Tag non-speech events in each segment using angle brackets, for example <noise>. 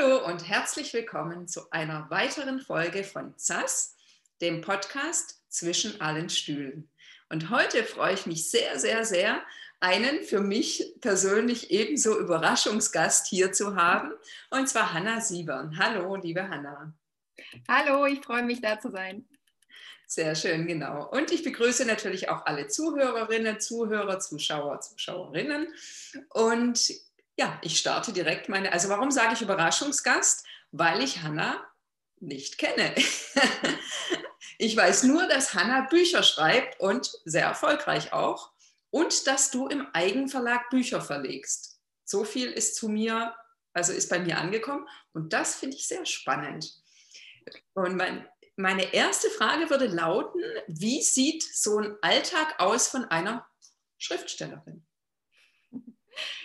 Hallo und herzlich willkommen zu einer weiteren Folge von ZAS, dem Podcast zwischen allen Stühlen. Und heute freue ich mich sehr, sehr, sehr, einen für mich persönlich ebenso Überraschungsgast hier zu haben, und zwar Hanna Siebern. Hallo, liebe Hanna. Hallo, ich freue mich, da zu sein. Sehr schön, genau. Und ich begrüße natürlich auch alle Zuhörerinnen, Zuhörer, Zuschauer, Zuschauerinnen. Und ja, ich starte direkt meine, also warum sage ich Überraschungsgast? Weil ich Hanna nicht kenne. <laughs> ich weiß nur, dass Hanna Bücher schreibt und sehr erfolgreich auch und dass du im Eigenverlag Bücher verlegst. So viel ist zu mir, also ist bei mir angekommen und das finde ich sehr spannend. Und mein, meine erste Frage würde lauten, wie sieht so ein Alltag aus von einer Schriftstellerin?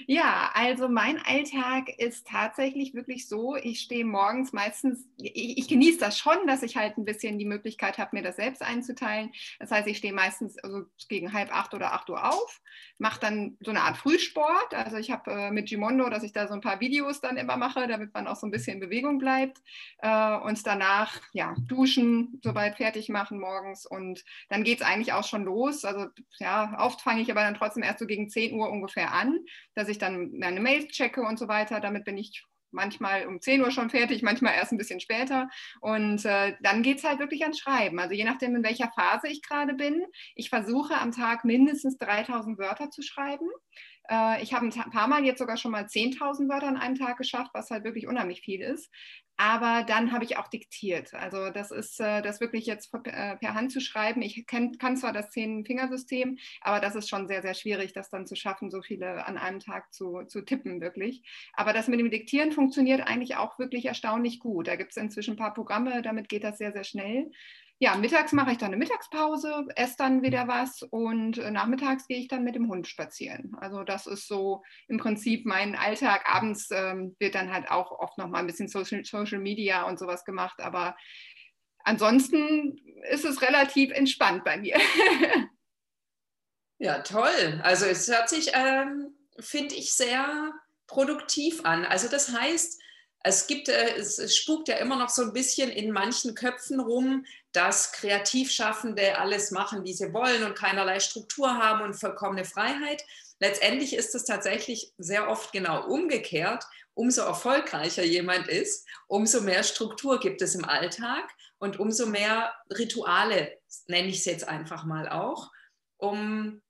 Ja, also mein Alltag ist tatsächlich wirklich so, ich stehe morgens meistens, ich, ich, genieße das schon, dass ich halt ein bisschen die Möglichkeit habe, mir das selbst einzuteilen. Das heißt, ich stehe meistens also gegen halb acht oder acht Uhr auf, mache dann so eine Art Frühsport. Also ich habe äh, mit Gimondo, dass ich da so ein paar Videos dann immer mache, damit man auch so ein bisschen in Bewegung bleibt. Äh, und danach, ja, duschen, soweit fertig machen morgens. Und dann geht es eigentlich auch schon los. Also ja, oft fange ich aber dann trotzdem erst so gegen 10 Uhr ungefähr an dass ich dann meine Mails checke und so weiter. Damit bin ich manchmal um 10 Uhr schon fertig, manchmal erst ein bisschen später. Und äh, dann geht es halt wirklich ans Schreiben. Also je nachdem, in welcher Phase ich gerade bin. Ich versuche am Tag mindestens 3000 Wörter zu schreiben. Äh, ich habe ein paar Mal jetzt sogar schon mal 10.000 Wörter an einem Tag geschafft, was halt wirklich unheimlich viel ist. Aber dann habe ich auch diktiert. Also das ist äh, das wirklich jetzt per, per, Hand zu schreiben. Ich kann zwar das Zehn-Fingersystem, aber das ist schon sehr, sehr schwierig, das dann zu schaffen, so viele an einem Tag zu, zu tippen, wirklich. Aber das mit dem Diktieren funktioniert eigentlich auch wirklich erstaunlich gut. Da gibt es inzwischen ein paar Programme, damit geht das sehr, sehr schnell ja, mittags mache ich dann eine Mittagspause, esse dann wieder was und äh, nachmittags gehe ich dann mit dem Hund spazieren. Also das ist so im Prinzip mein Alltag. Abends ähm, wird dann halt auch oft noch mal ein bisschen Social, Social Media und sowas gemacht, aber ansonsten ist es relativ entspannt bei mir. <laughs> ja, toll. Also es hört sich, ähm, finde ich, sehr produktiv an. Also das heißt, es gibt, äh, es, spukt ja immer noch so ein bisschen in manchen Köpfen rum, dass Kreativschaffende alles machen, wie sie wollen und keinerlei Struktur haben und vollkommene Freiheit. Letztendlich ist es tatsächlich sehr oft genau umgekehrt. Umso erfolgreicher jemand ist, umso mehr Struktur gibt es im Alltag und umso mehr Rituale, nenne ich es jetzt einfach mal auch, um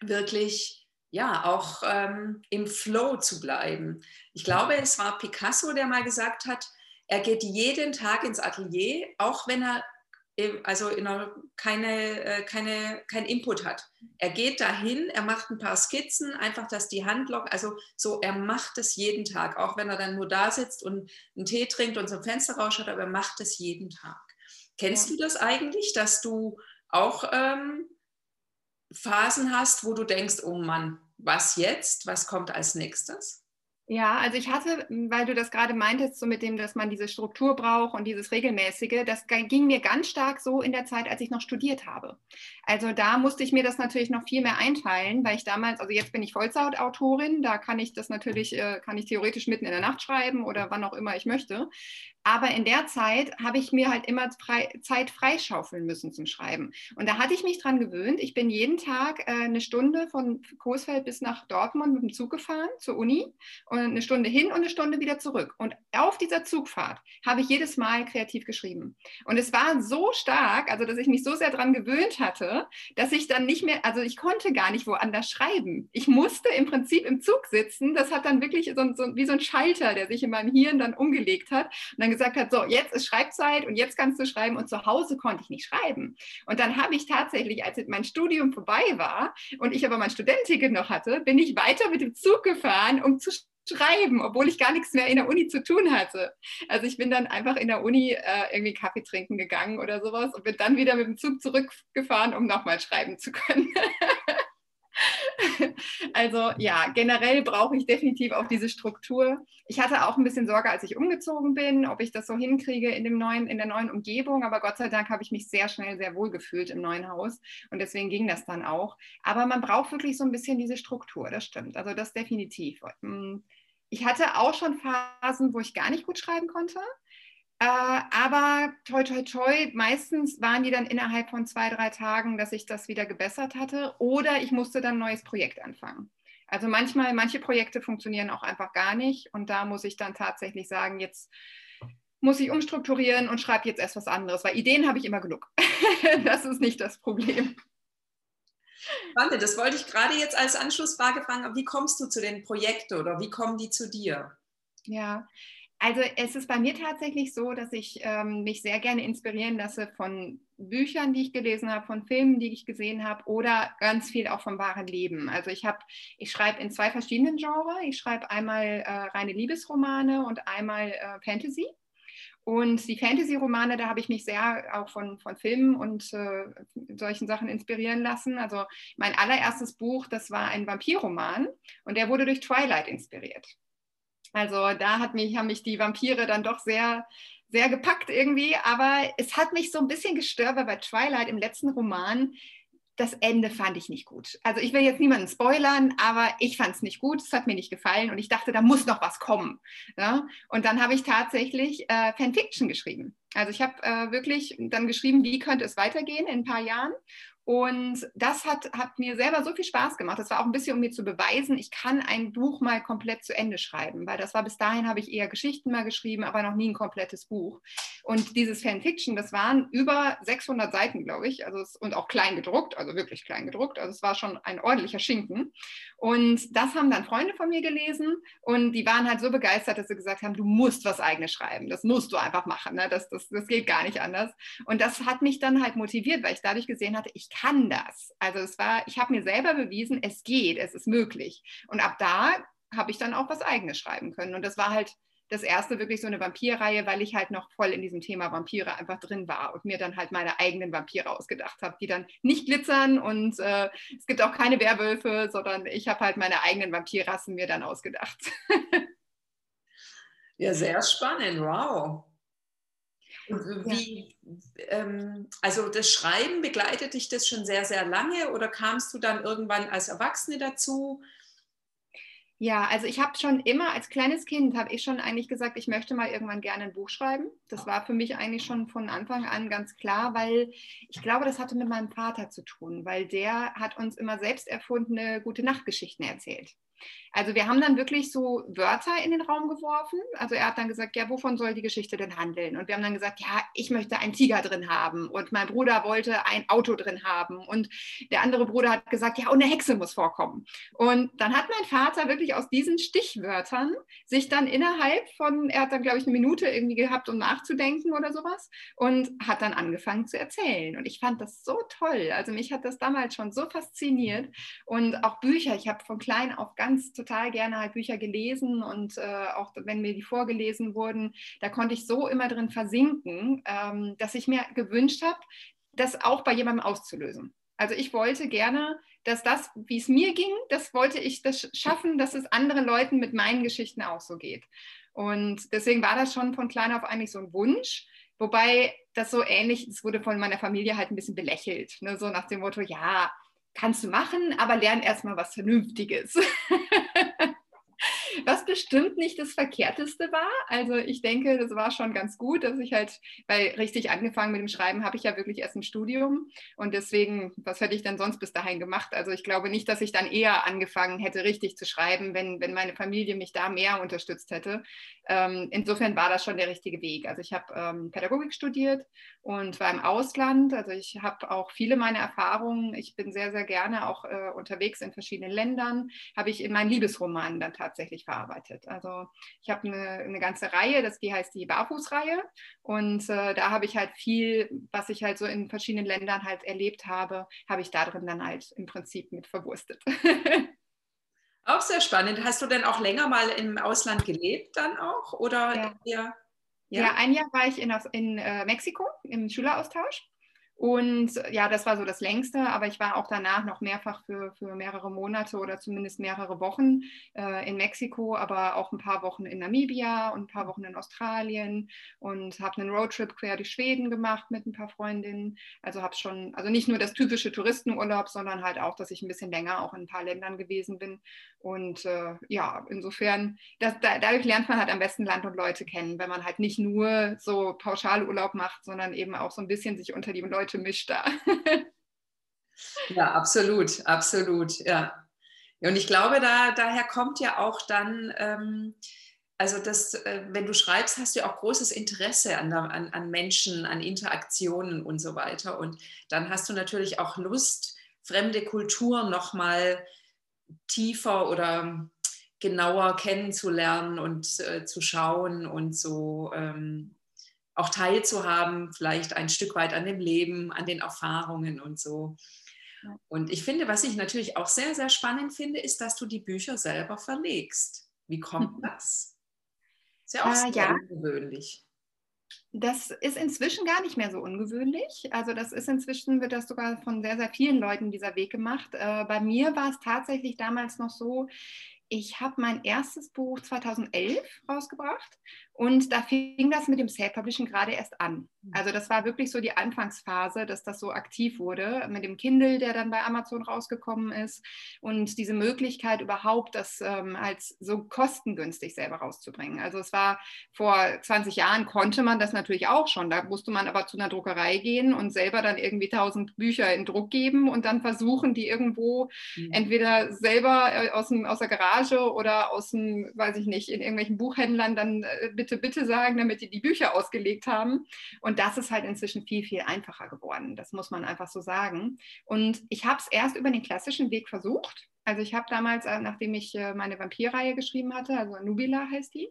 wirklich ja, auch ähm, im Flow zu bleiben. Ich glaube, es war Picasso, der mal gesagt hat, er geht jeden Tag ins Atelier, auch wenn er also einer, keine, äh, keine, kein Input hat. Er geht dahin, er macht ein paar Skizzen, einfach, dass die Hand lockert. Also so, er macht es jeden Tag, auch wenn er dann nur da sitzt und einen Tee trinkt und zum Fenster rausschaut, aber er macht es jeden Tag. Kennst ja. du das eigentlich, dass du auch ähm, Phasen hast, wo du denkst, oh Mann, was jetzt? Was kommt als nächstes? Ja, also ich hatte, weil du das gerade meintest, so mit dem, dass man diese Struktur braucht und dieses Regelmäßige, das ging mir ganz stark so in der Zeit, als ich noch studiert habe. Also da musste ich mir das natürlich noch viel mehr einteilen, weil ich damals, also jetzt bin ich Vollzeitautorin, da kann ich das natürlich, äh, kann ich theoretisch mitten in der Nacht schreiben oder wann auch immer ich möchte. Aber in der Zeit habe ich mir halt immer frei, Zeit freischaufeln müssen zum Schreiben. Und da hatte ich mich dran gewöhnt. Ich bin jeden Tag äh, eine Stunde von Coesfeld bis nach Dortmund mit dem Zug gefahren zur Uni und eine Stunde hin und eine Stunde wieder zurück. Und auf dieser Zugfahrt habe ich jedes Mal kreativ geschrieben. Und es war so stark, also dass ich mich so sehr dran gewöhnt hatte, dass ich dann nicht mehr, also ich konnte gar nicht woanders schreiben. Ich musste im Prinzip im Zug sitzen. Das hat dann wirklich so, so wie so ein Schalter, der sich in meinem Hirn dann umgelegt hat. Und dann gesagt hat, so, jetzt ist Schreibzeit und jetzt kannst du schreiben und zu Hause konnte ich nicht schreiben. Und dann habe ich tatsächlich, als mein Studium vorbei war und ich aber mein Studententicket noch hatte, bin ich weiter mit dem Zug gefahren, um zu schreiben, obwohl ich gar nichts mehr in der Uni zu tun hatte. Also ich bin dann einfach in der Uni äh, irgendwie Kaffee trinken gegangen oder sowas und bin dann wieder mit dem Zug zurückgefahren, um nochmal schreiben zu können. <laughs> also ja, generell brauche ich definitiv auch diese Struktur. Ich hatte auch ein bisschen Sorge, als ich umgezogen bin, ob ich das so hinkriege in, dem neuen, in der neuen Umgebung. Aber Gott sei Dank habe ich mich sehr schnell sehr wohl gefühlt im neuen Haus. Und deswegen ging das dann auch. Aber man braucht wirklich so ein bisschen diese Struktur, das stimmt. Also das definitiv. Hm, ich hatte auch schon Phasen, wo ich gar nicht gut schreiben konnte. Äh, aber toi, toi, toi, meistens waren die dann innerhalb von zwei, drei Tagen, dass ich das wieder gebessert hatte oder ich musste dann ein neues Projekt anfangen. Also manchmal, manche Projekte funktionieren auch einfach gar nicht und da muss ich dann tatsächlich sagen, jetzt muss ich umstrukturieren und schreibe jetzt erst was anderes, weil Ideen habe ich immer genug. <laughs> das ist nicht das Problem. Warte, das wollte ich gerade jetzt als Anschlussfrage fragen. Wie kommst du zu den Projekten oder wie kommen die zu dir? Ja, also es ist bei mir tatsächlich so, dass ich ähm, mich sehr gerne inspirieren lasse von Büchern, die ich gelesen habe, von Filmen, die ich gesehen habe oder ganz viel auch vom wahren Leben. Also ich habe, ich schreibe in zwei verschiedenen Genres. Ich schreibe einmal äh, reine Liebesromane und einmal äh, Fantasy. Und die Fantasy-Romane, da habe ich mich sehr auch von, von Filmen und äh, solchen Sachen inspirieren lassen. Also mein allererstes Buch, das war ein Vampirroman und der wurde durch Twilight inspiriert. Also da hat mich, haben mich die Vampire dann doch sehr, sehr gepackt irgendwie. Aber es hat mich so ein bisschen gestört, weil bei Twilight im letzten Roman das Ende fand ich nicht gut. Also ich will jetzt niemanden spoilern, aber ich fand es nicht gut, es hat mir nicht gefallen und ich dachte, da muss noch was kommen. Ja? Und dann habe ich tatsächlich äh, Fanfiction geschrieben. Also ich habe äh, wirklich dann geschrieben, wie könnte es weitergehen in ein paar Jahren und das hat, hat mir selber so viel Spaß gemacht. Das war auch ein bisschen, um mir zu beweisen, ich kann ein Buch mal komplett zu Ende schreiben, weil das war bis dahin, habe ich eher Geschichten mal geschrieben, aber noch nie ein komplettes Buch. Und dieses Fanfiction, das waren über 600 Seiten, glaube ich, also es, und auch klein gedruckt, also wirklich klein gedruckt. Also es war schon ein ordentlicher Schinken. Und das haben dann Freunde von mir gelesen und die waren halt so begeistert, dass sie gesagt haben, du musst was eigenes schreiben. Das musst du einfach machen. Ne? Das, das, das geht gar nicht anders. Und das hat mich dann halt motiviert, weil ich dadurch gesehen hatte, ich kann das. Also es war, ich habe mir selber bewiesen, es geht, es ist möglich. Und ab da habe ich dann auch was eigenes schreiben können. Und das war halt das erste wirklich so eine Vampirreihe, weil ich halt noch voll in diesem Thema Vampire einfach drin war und mir dann halt meine eigenen Vampire ausgedacht habe, die dann nicht glitzern und äh, es gibt auch keine Werwölfe, sondern ich habe halt meine eigenen Vampirrassen mir dann ausgedacht. <laughs> ja, sehr spannend, wow. Wie, ja. ähm, also das Schreiben begleitet dich das schon sehr, sehr lange oder kamst du dann irgendwann als Erwachsene dazu? Ja, also ich habe schon immer als kleines Kind habe ich schon eigentlich gesagt, ich möchte mal irgendwann gerne ein Buch schreiben. Das war für mich eigentlich schon von Anfang an ganz klar, weil ich glaube, das hatte mit meinem Vater zu tun, weil der hat uns immer selbst erfundene gute Nachtgeschichten erzählt. Also wir haben dann wirklich so Wörter in den Raum geworfen. Also er hat dann gesagt, ja, wovon soll die Geschichte denn handeln? Und wir haben dann gesagt, ja, ich möchte einen Tiger drin haben und mein Bruder wollte ein Auto drin haben und der andere Bruder hat gesagt, ja, und eine Hexe muss vorkommen. Und dann hat mein Vater wirklich aus diesen Stichwörtern sich dann innerhalb von, er hat dann, glaube ich, eine Minute irgendwie gehabt, um nachzudenken oder sowas und hat dann angefangen zu erzählen. Und ich fand das so toll. Also mich hat das damals schon so fasziniert und auch Bücher. Ich habe von klein auf ganz total gerne halt Bücher gelesen und äh, auch wenn mir die vorgelesen wurden, da konnte ich so immer drin versinken, ähm, dass ich mir gewünscht habe, das auch bei jemandem auszulösen. Also ich wollte gerne, dass das, wie es mir ging, das wollte ich das schaffen, dass es anderen Leuten mit meinen Geschichten auch so geht. Und deswegen war das schon von klein auf eigentlich so ein Wunsch. Wobei das so ähnlich, es wurde von meiner Familie halt ein bisschen belächelt. Ne? So nach dem Motto, ja, kannst du machen, aber lern erstmal was Vernünftiges. <laughs> was bestimmt nicht das Verkehrteste war. Also ich denke, das war schon ganz gut, dass ich halt, weil richtig angefangen mit dem Schreiben habe ich ja wirklich erst ein Studium und deswegen, was hätte ich denn sonst bis dahin gemacht? Also ich glaube nicht, dass ich dann eher angefangen hätte, richtig zu schreiben, wenn, wenn meine Familie mich da mehr unterstützt hätte. Ähm, insofern war das schon der richtige Weg. Also ich habe ähm, Pädagogik studiert und war im Ausland. Also ich habe auch viele meiner Erfahrungen, ich bin sehr, sehr gerne auch äh, unterwegs in verschiedenen Ländern, habe ich in meinen Liebesromanen dann tatsächlich verarbeitet. Also ich habe eine, eine, ganze Reihe, das, die heißt die Barfußreihe und äh, da habe ich halt viel, was ich halt so in verschiedenen Ländern halt erlebt habe, habe ich da drin dann halt im Prinzip mit verwurstet. <laughs> Auch sehr spannend. Hast du denn auch länger mal im Ausland gelebt dann auch? Oder ja, ja? ja ein Jahr war ich in, in äh, Mexiko im Schüleraustausch. Und ja, das war so das längste, aber ich war auch danach noch mehrfach für, für mehrere Monate oder zumindest mehrere Wochen äh, in Mexiko, aber auch ein paar Wochen in Namibia und ein paar Wochen in Australien und habe einen Roadtrip quer durch Schweden gemacht mit ein paar Freundinnen. Also habe schon, also nicht nur das typische Touristenurlaub, sondern halt auch, dass ich ein bisschen länger auch in ein paar Ländern gewesen bin. Und äh, ja, insofern, das, da, dadurch lernt man halt am besten Land und Leute kennen, wenn man halt nicht nur so Pauschalurlaub macht, sondern eben auch so ein bisschen sich unter die Leute Leute mischt da. <laughs> ja, absolut, absolut, ja. Und ich glaube, da, daher kommt ja auch dann, ähm, also das, äh, wenn du schreibst, hast du auch großes Interesse an, an, an Menschen, an Interaktionen und so weiter. Und dann hast du natürlich auch Lust, fremde Kulturen nochmal tiefer oder genauer kennenzulernen und äh, zu schauen und so ähm, auch teilzuhaben, vielleicht ein Stück weit an dem Leben, an den Erfahrungen und so. Und ich finde, was ich natürlich auch sehr, sehr spannend finde, ist, dass du die Bücher selber verlegst. Wie kommt das? Ist ja auch äh, sehr ja. ungewöhnlich. Das ist inzwischen gar nicht mehr so ungewöhnlich. Also das ist inzwischen, wird das sogar von sehr, sehr vielen Leuten dieser Weg gemacht. Äh, bei mir war es tatsächlich damals noch so, ich habe mein erstes Buch 2011 rausgebracht und da fing das mit dem Self-Publishing gerade erst an. Mhm. Also das war wirklich so die Anfangsphase, dass das so aktiv wurde mit dem Kindle, der dann bei Amazon rausgekommen ist und diese Möglichkeit überhaupt, das ähm, als so kostengünstig selber rauszubringen. Also es war vor 20 Jahren konnte man das natürlich auch schon. Da musste man aber zu einer Druckerei gehen und selber dann irgendwie 1000 Bücher in Druck geben und dann versuchen, die irgendwo mhm. entweder selber äh, aus, dem, aus der Garage oder aus dem, weiß ich nicht, in irgendwelchen Buchhändlern dann äh, bitte, bitte sagen, damit die die Bücher ausgelegt haben. Und das ist halt inzwischen viel, viel einfacher geworden. Das muss man einfach so sagen. Und ich habe es erst über den klassischen Weg versucht. Also ich habe damals, äh, nachdem ich äh, meine Vampirreihe geschrieben hatte, also Nubila heißt die,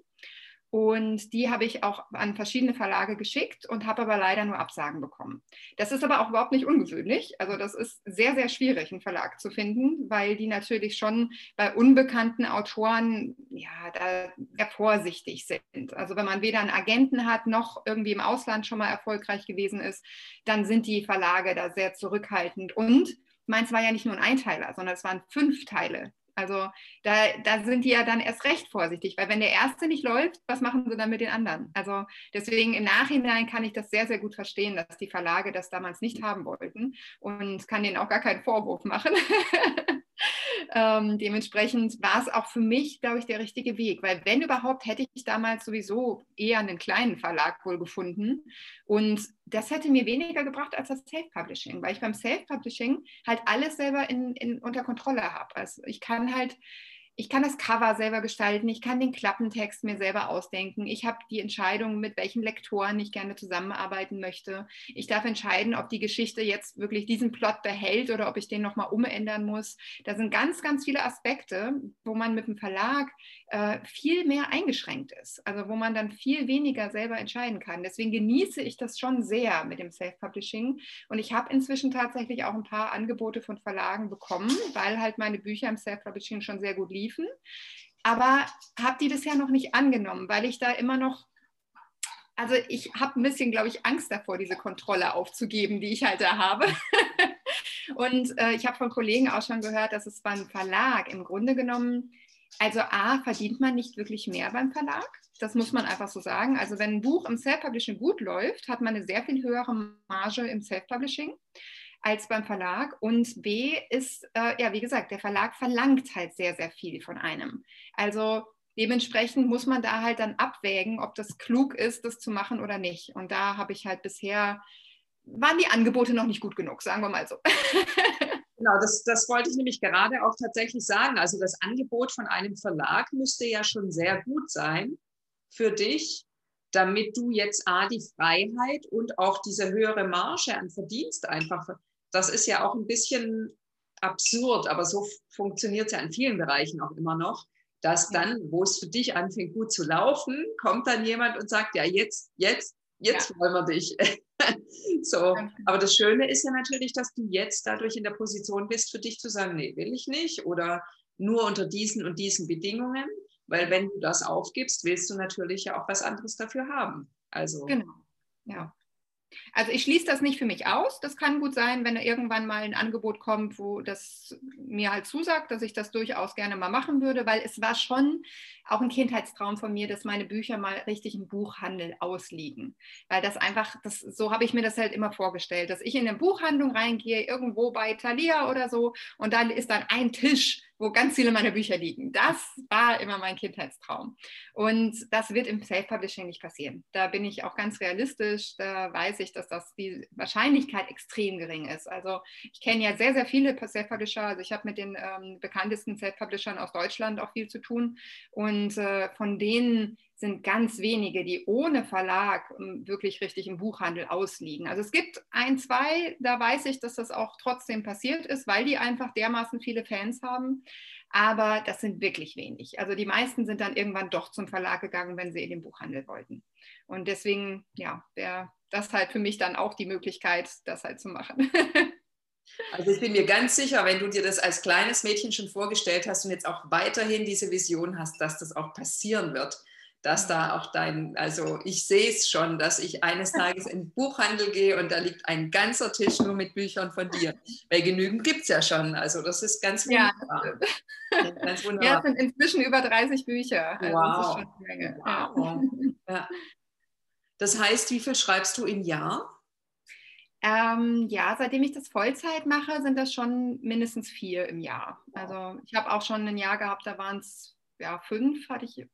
und die habe ich auch an verschiedene Verlage geschickt und habe aber leider nur Absagen bekommen. Das ist aber auch überhaupt nicht ungewöhnlich. Also das ist sehr, sehr schwierig, einen Verlag zu finden, weil die natürlich schon bei unbekannten Autoren ja da sehr vorsichtig sind. Also wenn man weder einen Agenten hat noch irgendwie im Ausland schon mal erfolgreich gewesen ist, dann sind die Verlage da sehr zurückhaltend. Und meins war ja nicht nur ein Einteiler, sondern es waren fünf Teile also da, da sind die ja dann erst recht vorsichtig, weil wenn der erste nicht läuft, was machen sie dann mit den anderen? Also deswegen im Nachhinein kann ich das sehr, sehr gut verstehen, dass die Verlage das damals nicht haben wollten und kann denen auch gar keinen Vorwurf machen. <laughs> ähm, dementsprechend war es auch für mich, glaube ich, der richtige Weg, weil wenn überhaupt, hätte ich damals sowieso eher einen kleinen Verlag wohl gefunden. Und das hätte mir weniger gebracht als das Self-Publishing, weil ich beim Self-Publishing halt alles selber in, in, unter Kontrolle habe. Also ich kann halt ich kann das Cover selber gestalten, ich kann den Klappentext mir selber ausdenken, ich habe die Entscheidung, mit welchen Lektoren ich gerne zusammenarbeiten möchte. Ich darf entscheiden, ob die Geschichte jetzt wirklich diesen Plot behält oder ob ich den nochmal umändern muss. Da sind ganz, ganz viele Aspekte, wo man mit dem Verlag äh, viel mehr eingeschränkt ist, also wo man dann viel weniger selber entscheiden kann. Deswegen genieße ich das schon sehr mit dem Self-Publishing und ich habe inzwischen tatsächlich auch ein paar Angebote von Verlagen bekommen, weil halt meine Bücher im Self-Publishing schon sehr gut liegen liefen. Aber habe die bisher noch nicht angenommen, weil ich da immer noch also ich habe ein bisschen, glaube ich, Angst davor, diese Kontrolle aufzugeben, die ich halt da habe. <laughs> und äh, ich habe von Kollegen auch schon gehört, dass es beim Verlag im Grunde genommen, also A, verdient man nicht wirklich mehr beim Verlag. Das muss man einfach so sagen. Also wenn ein Buch im Self-Publishing gut läuft, hat man eine sehr viel höhere Marge im Self-Publishing als beim Verlag. Und B ist, äh, ja, wie gesagt, der Verlag verlangt halt sehr, sehr viel von einem. Also dementsprechend muss man da halt dann abwägen, ob das klug ist, das zu machen oder nicht. Und da habe ich halt bisher, waren die Angebote noch nicht gut genug, sagen wir mal so. <laughs> Genau, das, das wollte ich nämlich gerade auch tatsächlich sagen. Also das Angebot von einem Verlag müsste ja schon sehr gut sein für dich, damit du jetzt A, die Freiheit und auch diese höhere Marge an Verdienst einfach das ist ja auch ein bisschen absurd, aber so funktioniert es ja in vielen Bereichen auch immer noch, dass dann, wo es für dich anfängt gut zu laufen, kommt dann jemand und sagt, ja, jetzt, jetzt, jetzt ja. wollen wir dich. <laughs> so, genau. aber das Schöne ist ja natürlich, dass du jetzt dadurch in der Position bist, für dich zu sagen, nee, will ich nicht oder nur unter diesen und diesen Bedingungen, weil wenn du das aufgibst, willst du natürlich ja auch was anderes dafür haben. Also genau, ja. Also ich schließe das nicht für mich aus. Das kann gut sein, wenn irgendwann mal ein Angebot kommt, wo das mir halt zusagt, dass ich das durchaus gerne mal machen würde, weil es war schon auch ein Kindheitstraum von mir, dass meine Bücher mal richtig im Buchhandel ausliegen. Weil das einfach, das, so habe ich mir das halt immer vorgestellt, dass ich in eine Buchhandlung reingehe, irgendwo bei Thalia oder so, und da ist dann ein Tisch wo ganz viele meiner Bücher liegen. Das war immer mein Kindheitstraum. Und das wird im Self-Publishing nicht passieren. Da bin ich auch ganz realistisch. Da weiß ich, dass das die Wahrscheinlichkeit extrem gering ist. Also ich kenne ja sehr, sehr viele Self-Publisher. Also ich habe mit den ähm, bekanntesten Self-Publishern aus Deutschland auch viel zu tun. Und äh, von denen sind ganz wenige, die ohne Verlag ähm, wirklich richtig im Buchhandel ausliegen. Also es gibt ein, zwei, da weiß ich, dass das auch trotzdem passiert ist, weil die einfach dermaßen viele Fans haben. Aber das sind wirklich wenig. Also die meisten sind dann irgendwann doch zum Verlag gegangen, wenn sie in den Buchhandel wollten. Und deswegen, ja, wäre das halt für mich dann auch die Möglichkeit, das halt zu machen. <laughs> Also ich bin mir ganz sicher, wenn du dir das als kleines Mädchen schon vorgestellt hast und jetzt auch weiterhin diese Vision hast, dass das auch passieren wird, dass da auch dein, also ich sehe es schon, dass ich eines <laughs> Tages in den Buchhandel gehe und da liegt ein ganzer Tisch nur mit Büchern von dir. Weil genügend gibt es ja schon. Also das ist ganz wunderbar. Ja, ganz wunderbar. <laughs> ja es sind inzwischen über 30 Bücher. Also wow. Das, wow. <laughs> Ja. das heißt, wie viel schreibst du im Jahr? Ähm, ja, seitdem ich das Vollzeit mache, sind das schon mindestens vier im Jahr. Also ich habe auch schon ein Jahr gehabt, da waren es ja fünf, hatte ich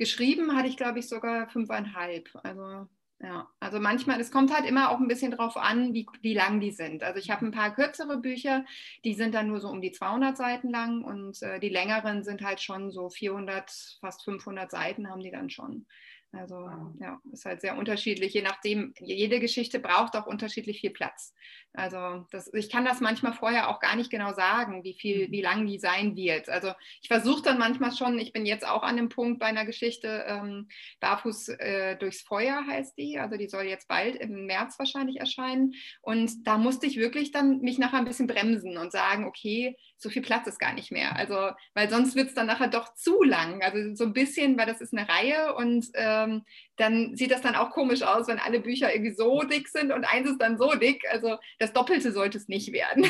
Geschrieben hatte ich, glaube ich, sogar fünfeinhalb. Also ja, also manchmal, es kommt halt immer auch ein bisschen drauf an, wie, wie lang die sind. Also ich habe ein paar kürzere Bücher, die sind dann nur so um die 200 Seiten lang und äh, die längeren sind halt schon so 400, fast 500 Seiten haben die dann schon. Also ja, ist halt sehr unterschiedlich, je nachdem, jede Geschichte braucht auch unterschiedlich viel Platz. Also das, ich kann das manchmal vorher auch gar nicht genau sagen, wie viel, mhm. wie lang die sein wird. Also ich versuche dann manchmal schon, ich bin jetzt auch an dem Punkt bei einer Geschichte, ähm, Barfuß äh, durchs Feuer heißt die, also die soll jetzt bald im März wahrscheinlich erscheinen. Und da musste ich wirklich dann mich nachher ein bisschen bremsen und sagen, okay, so viel Platz ist gar nicht mehr. Also, weil sonst wird es dann nachher doch zu lang. Also so ein bisschen, weil das ist eine Reihe und ähm, dann sieht das dann auch komisch aus, wenn alle Bücher irgendwie so dick sind und eins ist dann so dick. Also das Doppelte sollte es nicht werden.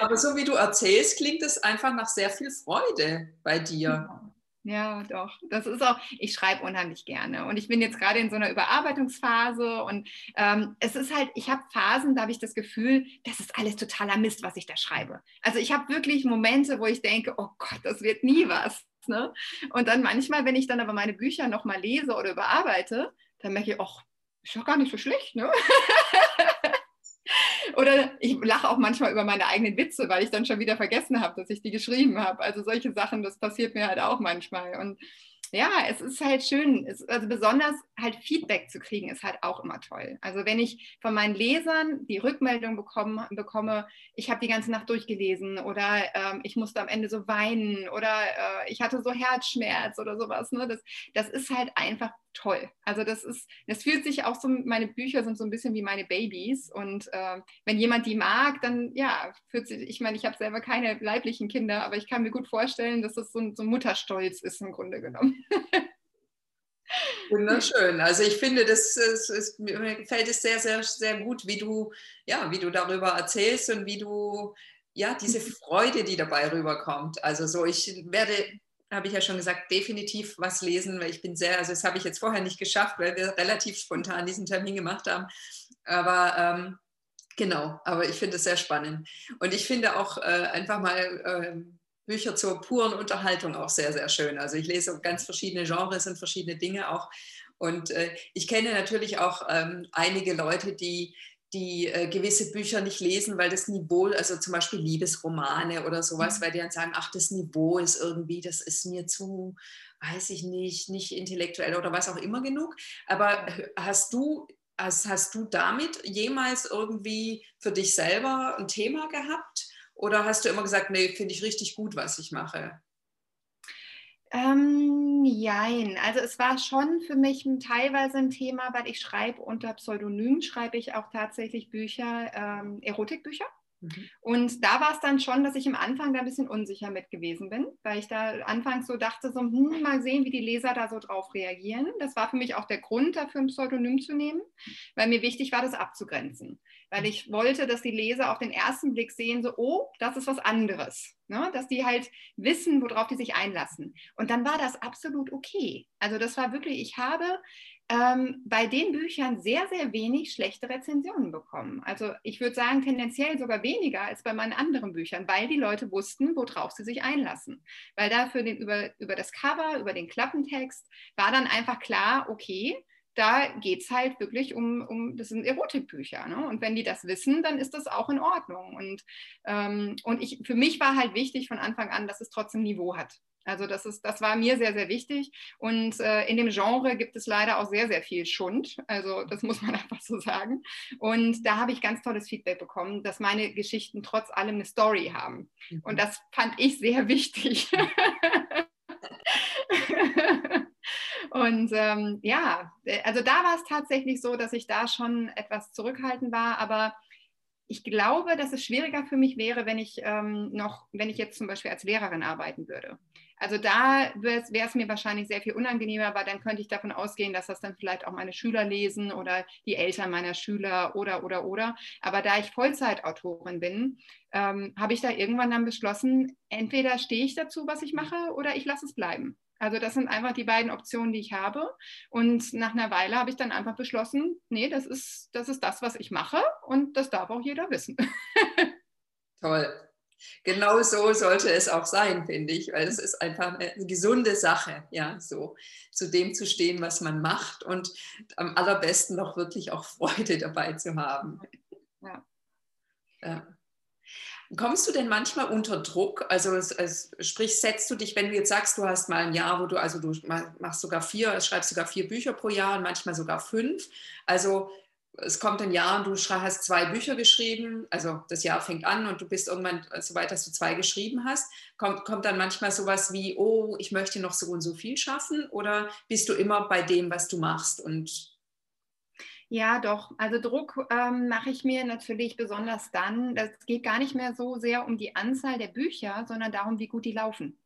Aber so wie du erzählst, klingt es einfach nach sehr viel Freude bei dir. Ja. Doch. Das ist auch, ich schreibe unheimlich gerne. Und ich bin jetzt gerade in so einer Überarbeitungsphase und ähm, es ist halt, ich habe Phasen, da habe ich das Gefühl, das ist alles totaler Mist, was ich da schreibe. Also ich habe wirklich Momente, wo ich denke, oh Gott, das wird nie was. Ne? Und dann manchmal, wenn ich dann aber meine Bücher nochmal lese oder überarbeite, dann merke ich, ach, ist doch gar nicht so schlecht, ne? <laughs> Oder ich lache auch manchmal über meine eigenen Witze, weil ich dann schon wieder vergessen habe, dass ich die geschrieben habe. Also solche Sachen, das passiert mir halt auch manchmal. Und ja, es ist halt schön. Es, also besonders halt Feedback zu kriegen, ist halt auch immer toll. Also wenn ich von meinen Lesern die Rückmeldung bekomme, bekomme ich habe die ganze Nacht durchgelesen oder ähm, ich musste am Ende so weinen oder äh, ich hatte so Herzschmerz oder sowas. Ne? Das, das ist halt einfach toll. Also das ist, das fühlt sich auch so, meine Bücher sind so ein bisschen wie meine Babys und äh, wenn jemand die mag, dann ja, fühlt sich, ich meine, ich habe selber keine leiblichen Kinder, aber ich kann mir gut vorstellen, dass das so, so ein Mutterstolz ist im Grunde genommen. <laughs> Wunderschön. Also ich finde, das, das, das, mir gefällt es sehr, sehr, sehr gut, wie du, ja, wie du darüber erzählst und wie du ja diese mhm. Freude, die dabei rüberkommt. Also so, ich werde, habe ich ja schon gesagt, definitiv was lesen, weil ich bin sehr, also das habe ich jetzt vorher nicht geschafft, weil wir relativ spontan diesen Termin gemacht haben. Aber ähm, genau, aber ich finde es sehr spannend. Und ich finde auch äh, einfach mal äh, Bücher zur puren Unterhaltung auch sehr, sehr schön. Also ich lese ganz verschiedene Genres und verschiedene Dinge auch. Und äh, ich kenne natürlich auch ähm, einige Leute, die, die äh, gewisse Bücher nicht lesen, weil das Niveau, also zum Beispiel Liebesromane oder sowas, mhm. weil die dann sagen, ach, das Niveau ist irgendwie, das ist mir zu, weiß ich nicht, nicht intellektuell oder was auch immer genug. Aber hast du, hast, hast du damit jemals irgendwie für dich selber ein Thema gehabt? Oder hast du immer gesagt, nee, finde ich richtig gut, was ich mache? Ähm, also es war schon für mich teilweise ein Thema, weil ich schreibe unter Pseudonym, schreibe ich auch tatsächlich Bücher, ähm, Erotikbücher. Mhm. Und da war es dann schon, dass ich am Anfang da ein bisschen unsicher mit gewesen bin, weil ich da anfangs so dachte, so, hm, mal sehen, wie die Leser da so drauf reagieren. Das war für mich auch der Grund dafür, ein Pseudonym zu nehmen, weil mir wichtig war, das abzugrenzen. Weil ich wollte, dass die Leser auf den ersten Blick sehen, so, oh, das ist was anderes. Ne? Dass die halt wissen, worauf die sich einlassen. Und dann war das absolut okay. Also das war wirklich, ich habe ähm, bei den Büchern sehr, sehr wenig schlechte Rezensionen bekommen. Also ich würde sagen, tendenziell sogar weniger als bei meinen anderen Büchern, weil die Leute wussten, worauf sie sich einlassen. Weil da für den, über, über das Cover, über den Klappentext war dann einfach klar, okay, da geht es halt wirklich um, um, das sind Erotikbücher. Ne? Und wenn die das wissen, dann ist das auch in Ordnung. Und, ähm, und ich, für mich war halt wichtig von Anfang an, dass es trotzdem Niveau hat. Also das, ist, das war mir sehr, sehr wichtig. Und äh, in dem Genre gibt es leider auch sehr, sehr viel Schund. Also das muss man <laughs> einfach so sagen. Und da habe ich ganz tolles Feedback bekommen, dass meine Geschichten trotz allem eine Story haben. Und mhm. das fand ich sehr wichtig. <laughs> Und ähm, ja, also da war es tatsächlich so, dass ich da schon etwas zurückhaltend war, aber ich glaube, dass es schwieriger für mich wäre, wenn ich ähm, noch, wenn ich jetzt zum Beispiel als Lehrerin arbeiten würde. Also da wäre es mir wahrscheinlich sehr viel unangenehmer, weil dann könnte ich davon ausgehen, dass das dann vielleicht auch meine Schüler lesen oder die Eltern meiner Schüler oder, oder, oder. Aber da ich Vollzeitautorin bin, ähm, habe ich da irgendwann dann beschlossen, entweder stehe ich dazu, was ich mache, oder ich lasse es bleiben. Also das sind einfach die beiden Optionen, die ich habe. Und nach einer Weile habe ich dann einfach beschlossen, nee, das ist, das ist das, was ich mache und das darf auch jeder wissen. <laughs> Toll. Genau so sollte es auch sein, finde ich, weil es ist einfach eine gesunde Sache, ja, so zu dem zu stehen, was man macht und am allerbesten noch wirklich auch Freude <laughs> dabei zu haben. Ja. ja. Kommst du denn manchmal unter Druck? Also es, es, sprich, setzt du dich, wenn du jetzt sagst, du hast mal ein Jahr, wo du, also du machst sogar vier, schreibst sogar vier Bücher pro Jahr und manchmal sogar fünf. Also es kommt ein Jahr und du hast zwei Bücher geschrieben, also das Jahr fängt an und du bist irgendwann so weit, dass du zwei geschrieben hast. Kommt, kommt dann manchmal sowas wie, oh, ich möchte noch so und so viel schaffen? Oder bist du immer bei dem, was du machst und ja, doch. Also Druck ähm, mache ich mir natürlich besonders dann. Das geht gar nicht mehr so sehr um die Anzahl der Bücher, sondern darum, wie gut die laufen.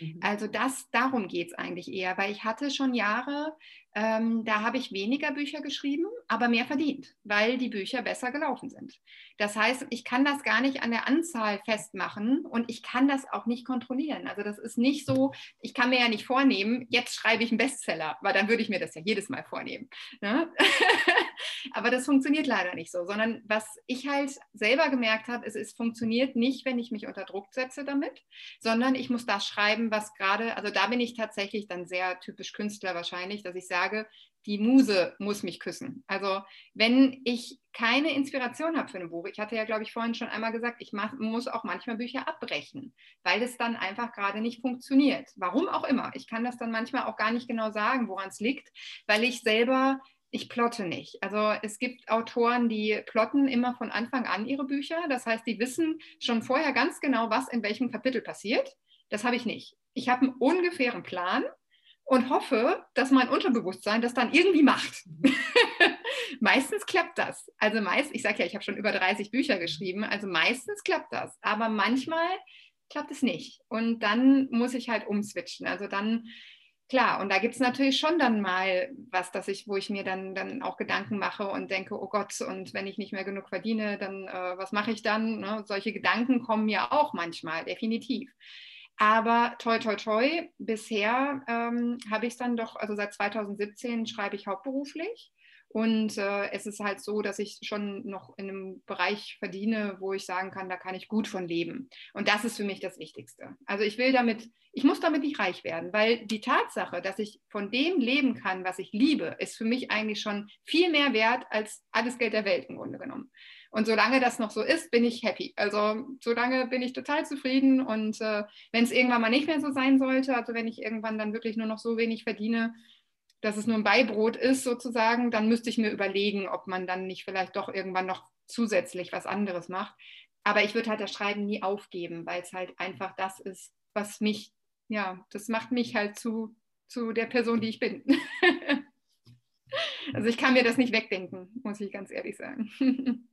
Mhm. Also das, darum geht es eigentlich eher, weil ich hatte schon Jahre, ähm, da habe ich weniger Bücher geschrieben, aber mehr verdient, weil die Bücher besser gelaufen sind. Das heißt, ich kann das gar nicht an der Anzahl festmachen und ich kann das auch nicht kontrollieren. Also das ist nicht so, ich kann mir ja nicht vornehmen, jetzt schreibe ich einen Bestseller, weil dann würde ich mir das ja jedes Mal vornehmen. Ne? <laughs> aber das funktioniert leider nicht so, sondern was ich halt selber gemerkt habe, ist, es funktioniert nicht, wenn ich mich unter Druck setze damit, sondern ich muss das schreiben, was gerade, also da bin ich tatsächlich dann sehr typisch Künstler wahrscheinlich, dass ich sage, sage, die Muse muss mich küssen. Also wenn ich keine Inspiration habe für ein Buch, ich hatte ja, glaube ich, vorhin schon einmal gesagt, ich mach, muss auch manchmal Bücher abbrechen, weil es dann einfach gerade nicht funktioniert. Warum auch immer. Ich kann das dann manchmal auch gar nicht genau sagen, woran es liegt, weil ich selber ich plotte nicht. Also es gibt Autoren, die plotten immer von Anfang an ihre Bücher. Das heißt, die wissen schon vorher ganz genau, was in welchem Kapitel passiert. Das habe ich nicht. Ich habe einen ungefähren Plan und hoffe, dass mein Unterbewusstsein das dann irgendwie macht. <laughs> meistens klappt das. Also meist, ich sage ja, ich habe schon über 30 Bücher geschrieben, also meistens klappt das. Aber manchmal klappt es nicht. Und dann muss ich halt umswitchen. Also dann, klar, und da gibt es natürlich schon dann mal was, dass ich, wo ich mir dann, dann auch Gedanken mache und denke, oh Gott, und wenn ich nicht mehr genug verdiene, dann äh, was mache ich dann? Ne? Solche Gedanken kommen mir auch manchmal, definitiv. Aber toi, toi, toi, bisher ähm, habe ich es dann doch, also seit 2017 schreibe ich hauptberuflich. Und äh, es ist halt so, dass ich schon noch in einem Bereich verdiene, wo ich sagen kann, da kann ich gut von leben. Und das ist für mich das Wichtigste. Also ich will damit, ich muss damit nicht reich werden, weil die Tatsache, dass ich von dem leben kann, was ich liebe, ist für mich eigentlich schon viel mehr wert als alles Geld der Welt im Grunde genommen. Und solange das noch so ist, bin ich happy. Also solange bin ich total zufrieden. Und äh, wenn es irgendwann mal nicht mehr so sein sollte, also wenn ich irgendwann dann wirklich nur noch so wenig verdiene, dass es nur ein Beibrot ist sozusagen, dann müsste ich mir überlegen, ob man dann nicht vielleicht doch irgendwann noch zusätzlich was anderes macht. Aber ich würde halt das Schreiben nie aufgeben, weil es halt einfach das ist, was mich, ja, das macht mich halt zu, zu der Person, die ich bin. <laughs> also ich kann mir das nicht wegdenken, muss ich ganz ehrlich sagen. <laughs>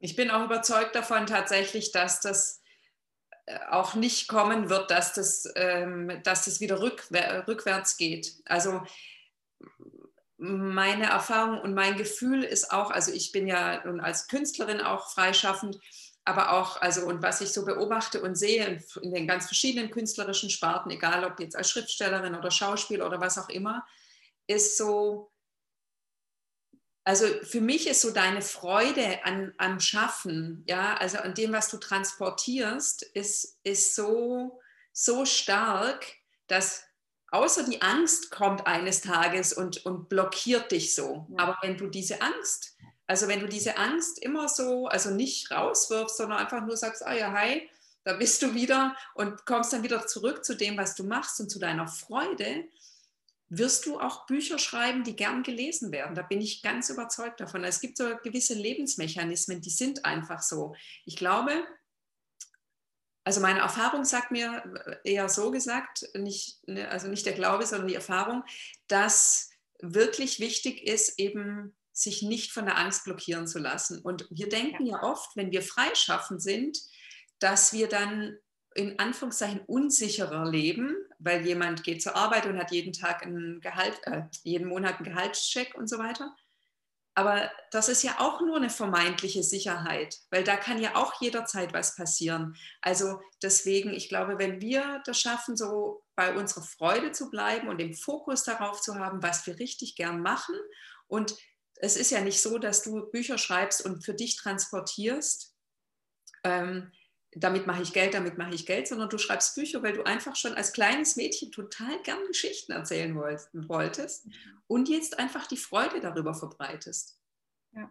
Ich bin auch überzeugt davon tatsächlich, dass das äh, auch nicht kommen wird, dass das, ähm, dass das wieder rückwär rückwärts geht. Also meine Erfahrung und mein Gefühl ist auch, also ich bin ja nun als Künstlerin auch freischaffend, aber auch, also und was ich so beobachte und sehe in, in, den ganz verschiedenen künstlerischen Sparten, egal ob jetzt als Schriftstellerin oder Schauspieler oder was auch immer, ist so, also für mich ist so deine Freude an, am Schaffen, ja, also an dem, was du transportierst, ist, ist so, so stark, dass außer die Angst kommt eines Tages und, und blockiert dich so. Ja. Aber wenn du diese Angst, also wenn du diese Angst immer so, also nicht rauswirfst, sondern einfach nur sagst, ah ja, hi, da bist du wieder und kommst dann wieder zurück zu dem, was du machst und zu deiner Freude, wirst du auch Bücher schreiben, die gern gelesen werden. Da bin ich ganz überzeugt davon. Es gibt so gewisse Lebensmechanismen, die sind einfach so. Ich glaube, also meine Erfahrung sagt mir äh, eher so gesagt, nicht, ne, also nicht der Glaube, sondern die Erfahrung, dass wirklich wichtig ist, eben sich nicht von der Angst blockieren zu lassen. Und wir denken ja, ja oft, wenn wir freischaffend sind, dass wir dann in Anführungszeichen unsicherer leben, weil jemand geht zur Arbeit und hat jeden Tag einen Gehalt, äh, jeden Monat einen Gehaltscheck und so weiter. Aber das ist ja auch nur eine vermeintliche Sicherheit, weil da kann ja auch jederzeit was passieren. Also deswegen, ich glaube, wenn wir das schaffen, so bei unserer Freude zu bleiben und den Fokus darauf zu haben, was wir richtig gern machen. Und es ist ja nicht so, dass du Bücher schreibst und für dich transportierst. Ähm, damit mache ich Geld, damit mache ich Geld, sondern du schreibst Bücher, weil du einfach schon als kleines Mädchen total gern Geschichten erzählen wolltest und jetzt einfach die Freude darüber verbreitest. Ja.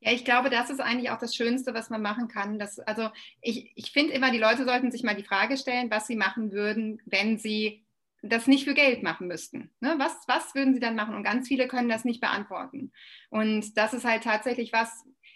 Ja, ich glaube, das ist eigentlich auch das Schönste, was man machen kann. Das, also ich, ich finde immer, die Leute sollten sich mal die Frage stellen, was sie machen würden, wenn sie das nicht für Geld machen müssten. Ne? Was, was würden sie dann machen? Und ganz viele können das nicht beantworten. Und das ist halt tatsächlich was,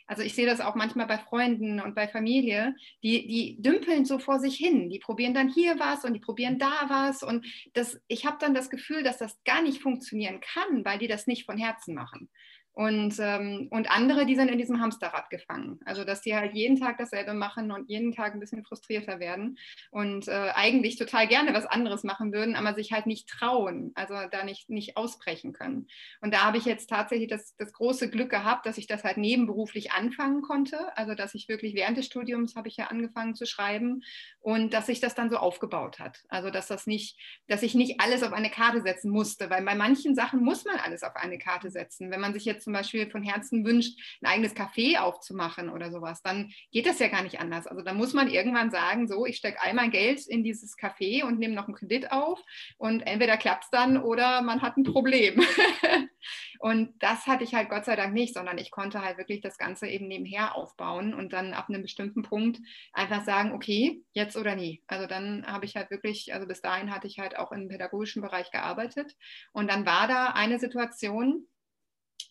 also ich sehe das auch manchmal bei Freunden und bei Familie, die, die dümpeln so vor sich hin. Die probieren dann hier was und die probieren da was. Und das, ich habe dann das Gefühl, dass das gar nicht funktionieren kann, weil die das nicht von Herzen machen. Und, ähm, und andere, die sind in diesem Hamsterrad gefangen. Also, dass die halt jeden Tag dasselbe machen und jeden Tag ein bisschen frustrierter werden und äh, eigentlich total gerne was anderes machen würden, aber sich halt nicht trauen, also da nicht, nicht ausbrechen können. Und da habe ich jetzt tatsächlich das, das große Glück gehabt, dass ich das halt nebenberuflich anfangen konnte. Also, dass ich wirklich während des Studiums habe ich ja angefangen zu schreiben und dass sich das dann so aufgebaut hat. Also, dass das nicht, dass ich nicht alles auf eine Karte setzen musste, weil bei manchen Sachen muss man alles auf eine Karte setzen. Wenn man sich jetzt zum Beispiel von Herzen wünscht, ein eigenes Café aufzumachen oder sowas, dann geht das ja gar nicht anders. Also da muss man irgendwann sagen, so, ich stecke einmal Geld in dieses Café und nehme noch einen Kredit auf und entweder klappt es dann oder man hat ein Problem. <laughs> und das hatte ich halt Gott sei Dank nicht, sondern ich konnte halt wirklich das Ganze eben nebenher aufbauen und dann ab einem bestimmten Punkt einfach sagen, okay, jetzt oder nie. Also dann habe ich halt wirklich, also bis dahin hatte ich halt auch im pädagogischen Bereich gearbeitet und dann war da eine Situation,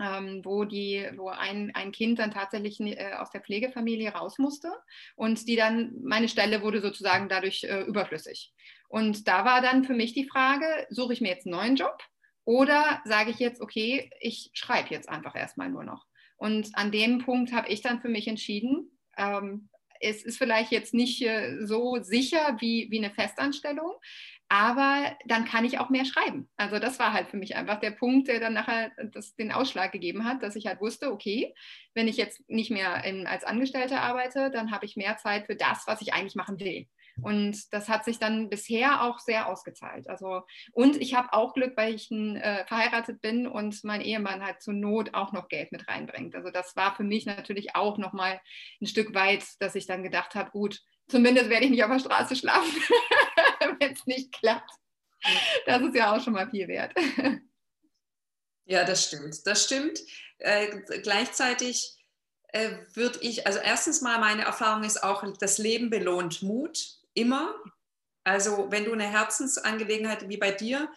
ähm, wo, die, wo ein, ein Kind dann tatsächlich äh, aus der Pflegefamilie raus musste und die dann, meine Stelle wurde sozusagen dadurch äh, überflüssig. Und da war dann für mich die Frage, suche ich mir jetzt einen neuen Job oder sage ich jetzt, okay, ich schreibe jetzt einfach erstmal nur noch. Und an dem Punkt habe ich dann für mich entschieden, ähm, es ist vielleicht jetzt nicht äh, so sicher wie, wie eine Festanstellung, aber dann kann ich auch mehr schreiben. Also das war halt für mich einfach der Punkt, der dann nachher das, den Ausschlag gegeben hat, dass ich halt wusste, okay, wenn ich jetzt nicht mehr in, als Angestellte arbeite, dann habe ich mehr Zeit für das, was ich eigentlich machen will. Und das hat sich dann bisher auch sehr ausgezahlt. Also, und ich habe auch Glück, weil ich äh, verheiratet bin und mein Ehemann halt zur Not auch noch Geld mit reinbringt. Also das war für mich natürlich auch nochmal ein Stück weit, dass ich dann gedacht habe, gut, zumindest werde ich nicht auf der Straße schlafen. <laughs> wenn es nicht klappt. Das ist ja auch schon mal viel wert. Ja, das stimmt. Das stimmt. Äh, gleichzeitig äh, würde ich, also erstens mal meine Erfahrung ist auch, das Leben belohnt Mut immer. Also wenn du eine Herzensangelegenheit wie bei dir,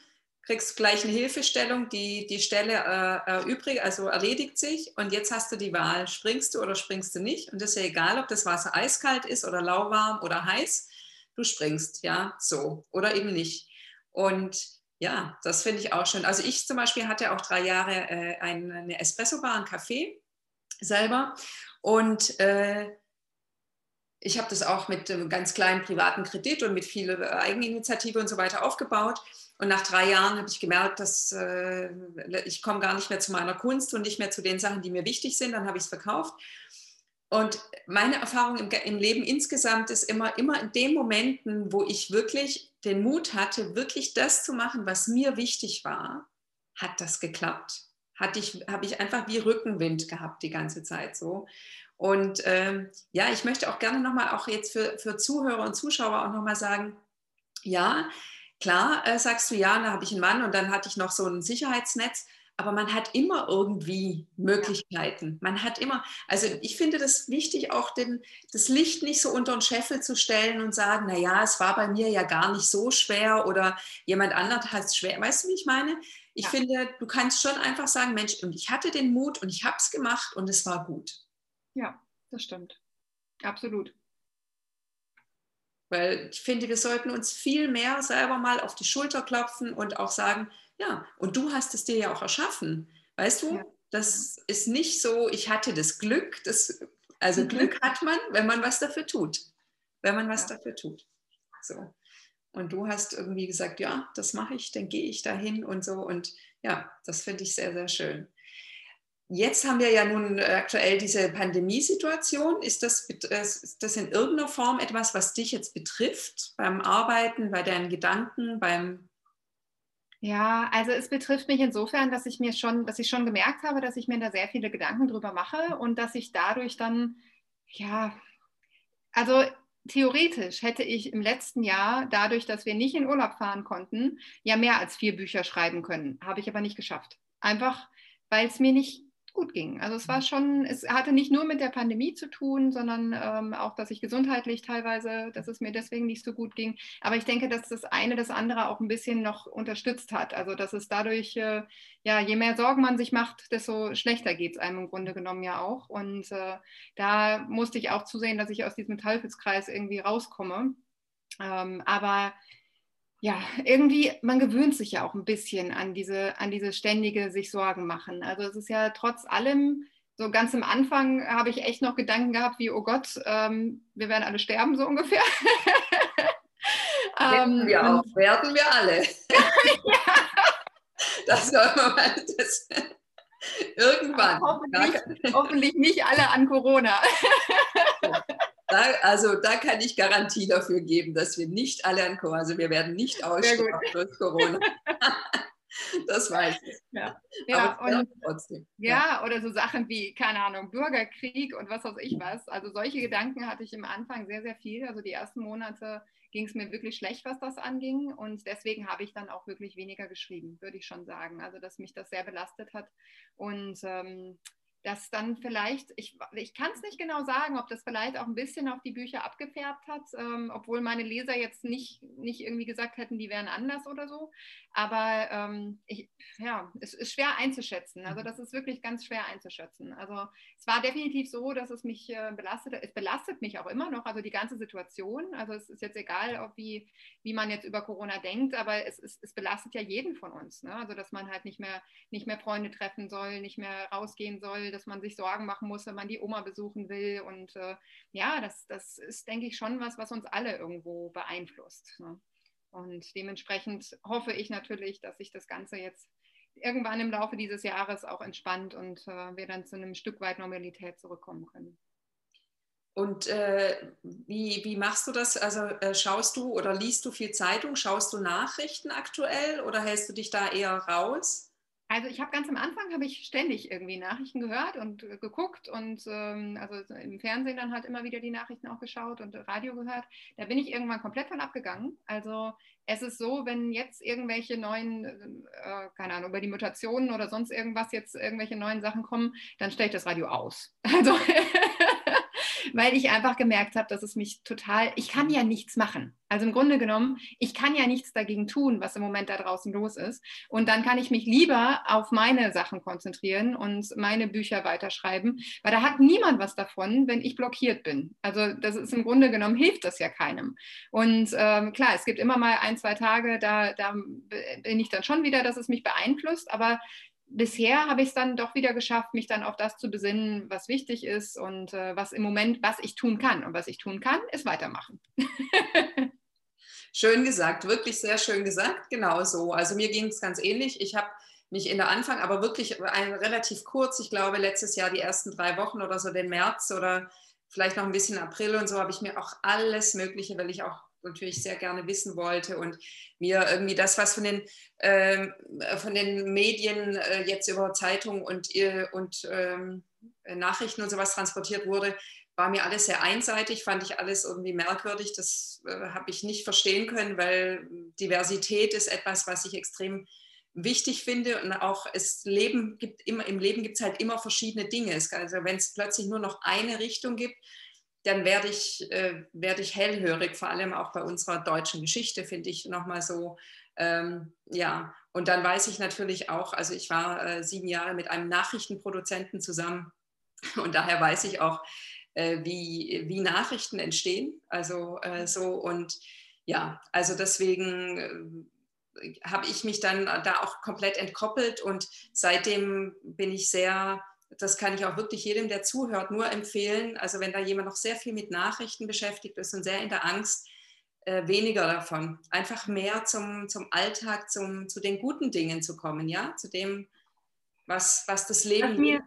kriegst gleich eine Hilfestellung, die, die Stelle äh, erübrigt, also erledigt sich und jetzt hast du die Wahl, springst du oder springst du nicht und das ist ja egal, ob das Wasser eiskalt ist oder lauwarm oder heiß du springst, ja, so oder eben nicht. Und ja, das finde ich auch schön. Also ich zum Beispiel hatte auch drei Jahre äh, eine Espresso-Bar, ein Café selber. Und äh, ich habe das auch mit einem ganz kleinen privaten Kredit und mit viel Eigeninitiative und so weiter aufgebaut. Und nach drei Jahren habe ich gemerkt, dass äh, ich komme gar nicht mehr zu meiner Kunst und nicht mehr zu den Sachen, die mir wichtig sind. Dann habe ich es verkauft. Und meine Erfahrung im, im, Leben insgesamt ist immer, immer in den Momenten, wo ich wirklich den Mut hatte, wirklich das zu machen, was mir wichtig war, hat das geklappt. Hatte ich, habe ich einfach wie Rückenwind gehabt die ganze Zeit so. Und ähm, ja, ich möchte auch gerne nochmal auch jetzt für, für Zuhörer und Zuschauer auch nochmal sagen, ja, klar äh, sagst du, ja, da habe ich einen Mann und dann hatte ich noch so ein Sicherheitsnetz, aber man hat immer irgendwie Möglichkeiten. Man hat immer, also ich finde das wichtig, auch den, das Licht nicht so unter den Scheffel zu stellen und sagen, naja, es war bei mir ja gar nicht so schwer oder jemand anderes hat es schwer. Weißt du, wie ich meine? Ich ja. finde, du kannst schon einfach sagen, Mensch, und ich hatte den Mut und ich habe es gemacht und es war gut. Ja, das stimmt. Absolut. Weil ich finde, wir sollten uns viel mehr selber mal auf die Schulter klopfen und auch sagen, ja, und du hast es dir ja auch erschaffen. Weißt du, ja. das ist nicht so, ich hatte das Glück, das, also mhm. Glück hat man, wenn man was dafür tut. Wenn man was ja. dafür tut. So. Und du hast irgendwie gesagt, ja, das mache ich, dann gehe ich dahin und so. Und ja, das finde ich sehr, sehr schön. Jetzt haben wir ja nun aktuell diese Pandemiesituation. Ist das, ist das in irgendeiner Form etwas, was dich jetzt betrifft beim Arbeiten, bei deinen Gedanken, beim ja, also es betrifft mich insofern, dass ich mir schon, dass ich schon gemerkt habe, dass ich mir da sehr viele Gedanken drüber mache und dass ich dadurch dann, ja, also theoretisch hätte ich im letzten Jahr, dadurch, dass wir nicht in Urlaub fahren konnten, ja mehr als vier Bücher schreiben können. Habe ich aber nicht geschafft. Einfach, weil es mir nicht gut ging. Also es war mhm. schon, es hatte nicht nur mit der Pandemie zu tun, sondern ähm, auch, dass ich gesundheitlich teilweise, dass es mir deswegen nicht so gut ging. Aber ich denke, dass das eine das andere auch ein bisschen noch unterstützt hat. Also dass es dadurch, äh, ja, je mehr Sorgen man sich macht, desto schlechter geht es einem im Grunde genommen ja auch. Und äh, da musste ich auch zusehen, dass ich aus diesem Teufelskreis irgendwie rauskomme. Ähm, aber ja, irgendwie, man gewöhnt sich ja auch ein bisschen an diese, an diese ständige sich Sorgen machen. Also es ist ja trotz allem, so ganz am Anfang habe ich echt noch Gedanken gehabt, wie, oh Gott, ähm, wir werden alle sterben, so ungefähr. werden <laughs> ähm, wir auch, werden wir alle. <laughs> ja. Das soll man mal, das, irgendwann. Hoffentlich, hoffentlich nicht alle an Corona. Da, also da kann ich Garantie dafür geben, dass wir nicht alle an Corona, also wir werden nicht aussterben durch Corona. <laughs> das weiß ich. Ja, ja, und, trotzdem. Ja, ja, oder so Sachen wie, keine Ahnung, Bürgerkrieg und was weiß ich was. Also solche Gedanken hatte ich im Anfang sehr, sehr viel. Also die ersten Monate ging es mir wirklich schlecht, was das anging. Und deswegen habe ich dann auch wirklich weniger geschrieben, würde ich schon sagen. Also dass mich das sehr belastet hat. Und ähm, dass dann vielleicht, ich, ich kann es nicht genau sagen, ob das vielleicht auch ein bisschen auf die Bücher abgefärbt hat, ähm, obwohl meine Leser jetzt nicht, nicht irgendwie gesagt hätten, die wären anders oder so. Aber ähm, ich, ja, es ist schwer einzuschätzen. Also das ist wirklich ganz schwer einzuschätzen. Also es war definitiv so, dass es mich äh, belastet, es belastet mich auch immer noch, also die ganze Situation. Also es ist jetzt egal, ob wie, wie man jetzt über Corona denkt, aber es, es, es belastet ja jeden von uns. Ne? Also dass man halt nicht mehr, nicht mehr Freunde treffen soll, nicht mehr rausgehen soll, dass man sich Sorgen machen muss, wenn man die Oma besuchen will. Und äh, ja, das, das ist, denke ich, schon was, was uns alle irgendwo beeinflusst. Ne? Und dementsprechend hoffe ich natürlich, dass sich das Ganze jetzt irgendwann im Laufe dieses Jahres auch entspannt und äh, wir dann zu einem Stück weit Normalität zurückkommen können. Und äh, wie, wie machst du das? Also äh, schaust du oder liest du viel Zeitung? Schaust du Nachrichten aktuell oder hältst du dich da eher raus? Also ich habe ganz am Anfang habe ich ständig irgendwie Nachrichten gehört und äh, geguckt und ähm, also im Fernsehen dann halt immer wieder die Nachrichten auch geschaut und Radio gehört. Da bin ich irgendwann komplett von abgegangen. Also es ist so, wenn jetzt irgendwelche neuen, äh, keine Ahnung, über die Mutationen oder sonst irgendwas jetzt irgendwelche neuen Sachen kommen, dann stelle ich das Radio aus. <laughs> Also weil ich einfach gemerkt habe, dass es mich total, ich kann ja nichts machen. Also im Grunde genommen, ich kann ja nichts dagegen tun, was im Moment da draußen los ist. Und dann kann ich mich lieber auf meine Sachen konzentrieren und meine Bücher weiterschreiben, weil da hat niemand was davon, wenn ich blockiert bin. Also das ist im Grunde genommen, hilft das ja keinem. Und ähm, klar, es gibt immer mal ein, zwei Tage, da, da bin ich dann schon wieder, dass es mich beeinflusst, aber bisher habe ich es dann doch wieder geschafft, mich dann auf das zu besinnen, was wichtig ist und äh, was im Moment, was ich tun kann. Und was ich tun kann, ist weitermachen. <laughs> schön gesagt, wirklich sehr schön gesagt, genau so. Also mir ging es ganz ähnlich. Ich habe mich in der Anfang, aber wirklich ein, relativ kurz, ich glaube letztes Jahr die ersten drei Wochen oder so, den März oder vielleicht noch ein bisschen April und so, habe ich mir auch alles Mögliche, weil ich auch natürlich sehr gerne wissen wollte und mir irgendwie das, was von den, äh, von den Medien äh, jetzt über Zeitungen und, äh, und ähm, Nachrichten und sowas transportiert wurde, war mir alles sehr einseitig, fand ich alles irgendwie merkwürdig. Das äh, habe ich nicht verstehen können, weil Diversität ist etwas, was ich extrem wichtig finde und auch es Leben gibt immer im Leben gibt es halt immer verschiedene Dinge. also wenn es plötzlich nur noch eine Richtung gibt, dann werde ich, äh, werde ich hellhörig, vor allem auch bei unserer deutschen Geschichte, finde ich nochmal so. Ähm, ja, und dann weiß ich natürlich auch, also ich war äh, sieben Jahre mit einem Nachrichtenproduzenten zusammen <laughs> und daher weiß ich auch, äh, wie, wie Nachrichten entstehen. Also äh, so und ja, also deswegen äh, habe ich mich dann da auch komplett entkoppelt und seitdem bin ich sehr das kann ich auch wirklich jedem, der zuhört, nur empfehlen. Also wenn da jemand noch sehr viel mit Nachrichten beschäftigt ist und sehr in der Angst, äh, weniger davon. Einfach mehr zum, zum Alltag, zum, zu den guten Dingen zu kommen, ja, zu dem, was, was das Leben. Was mir,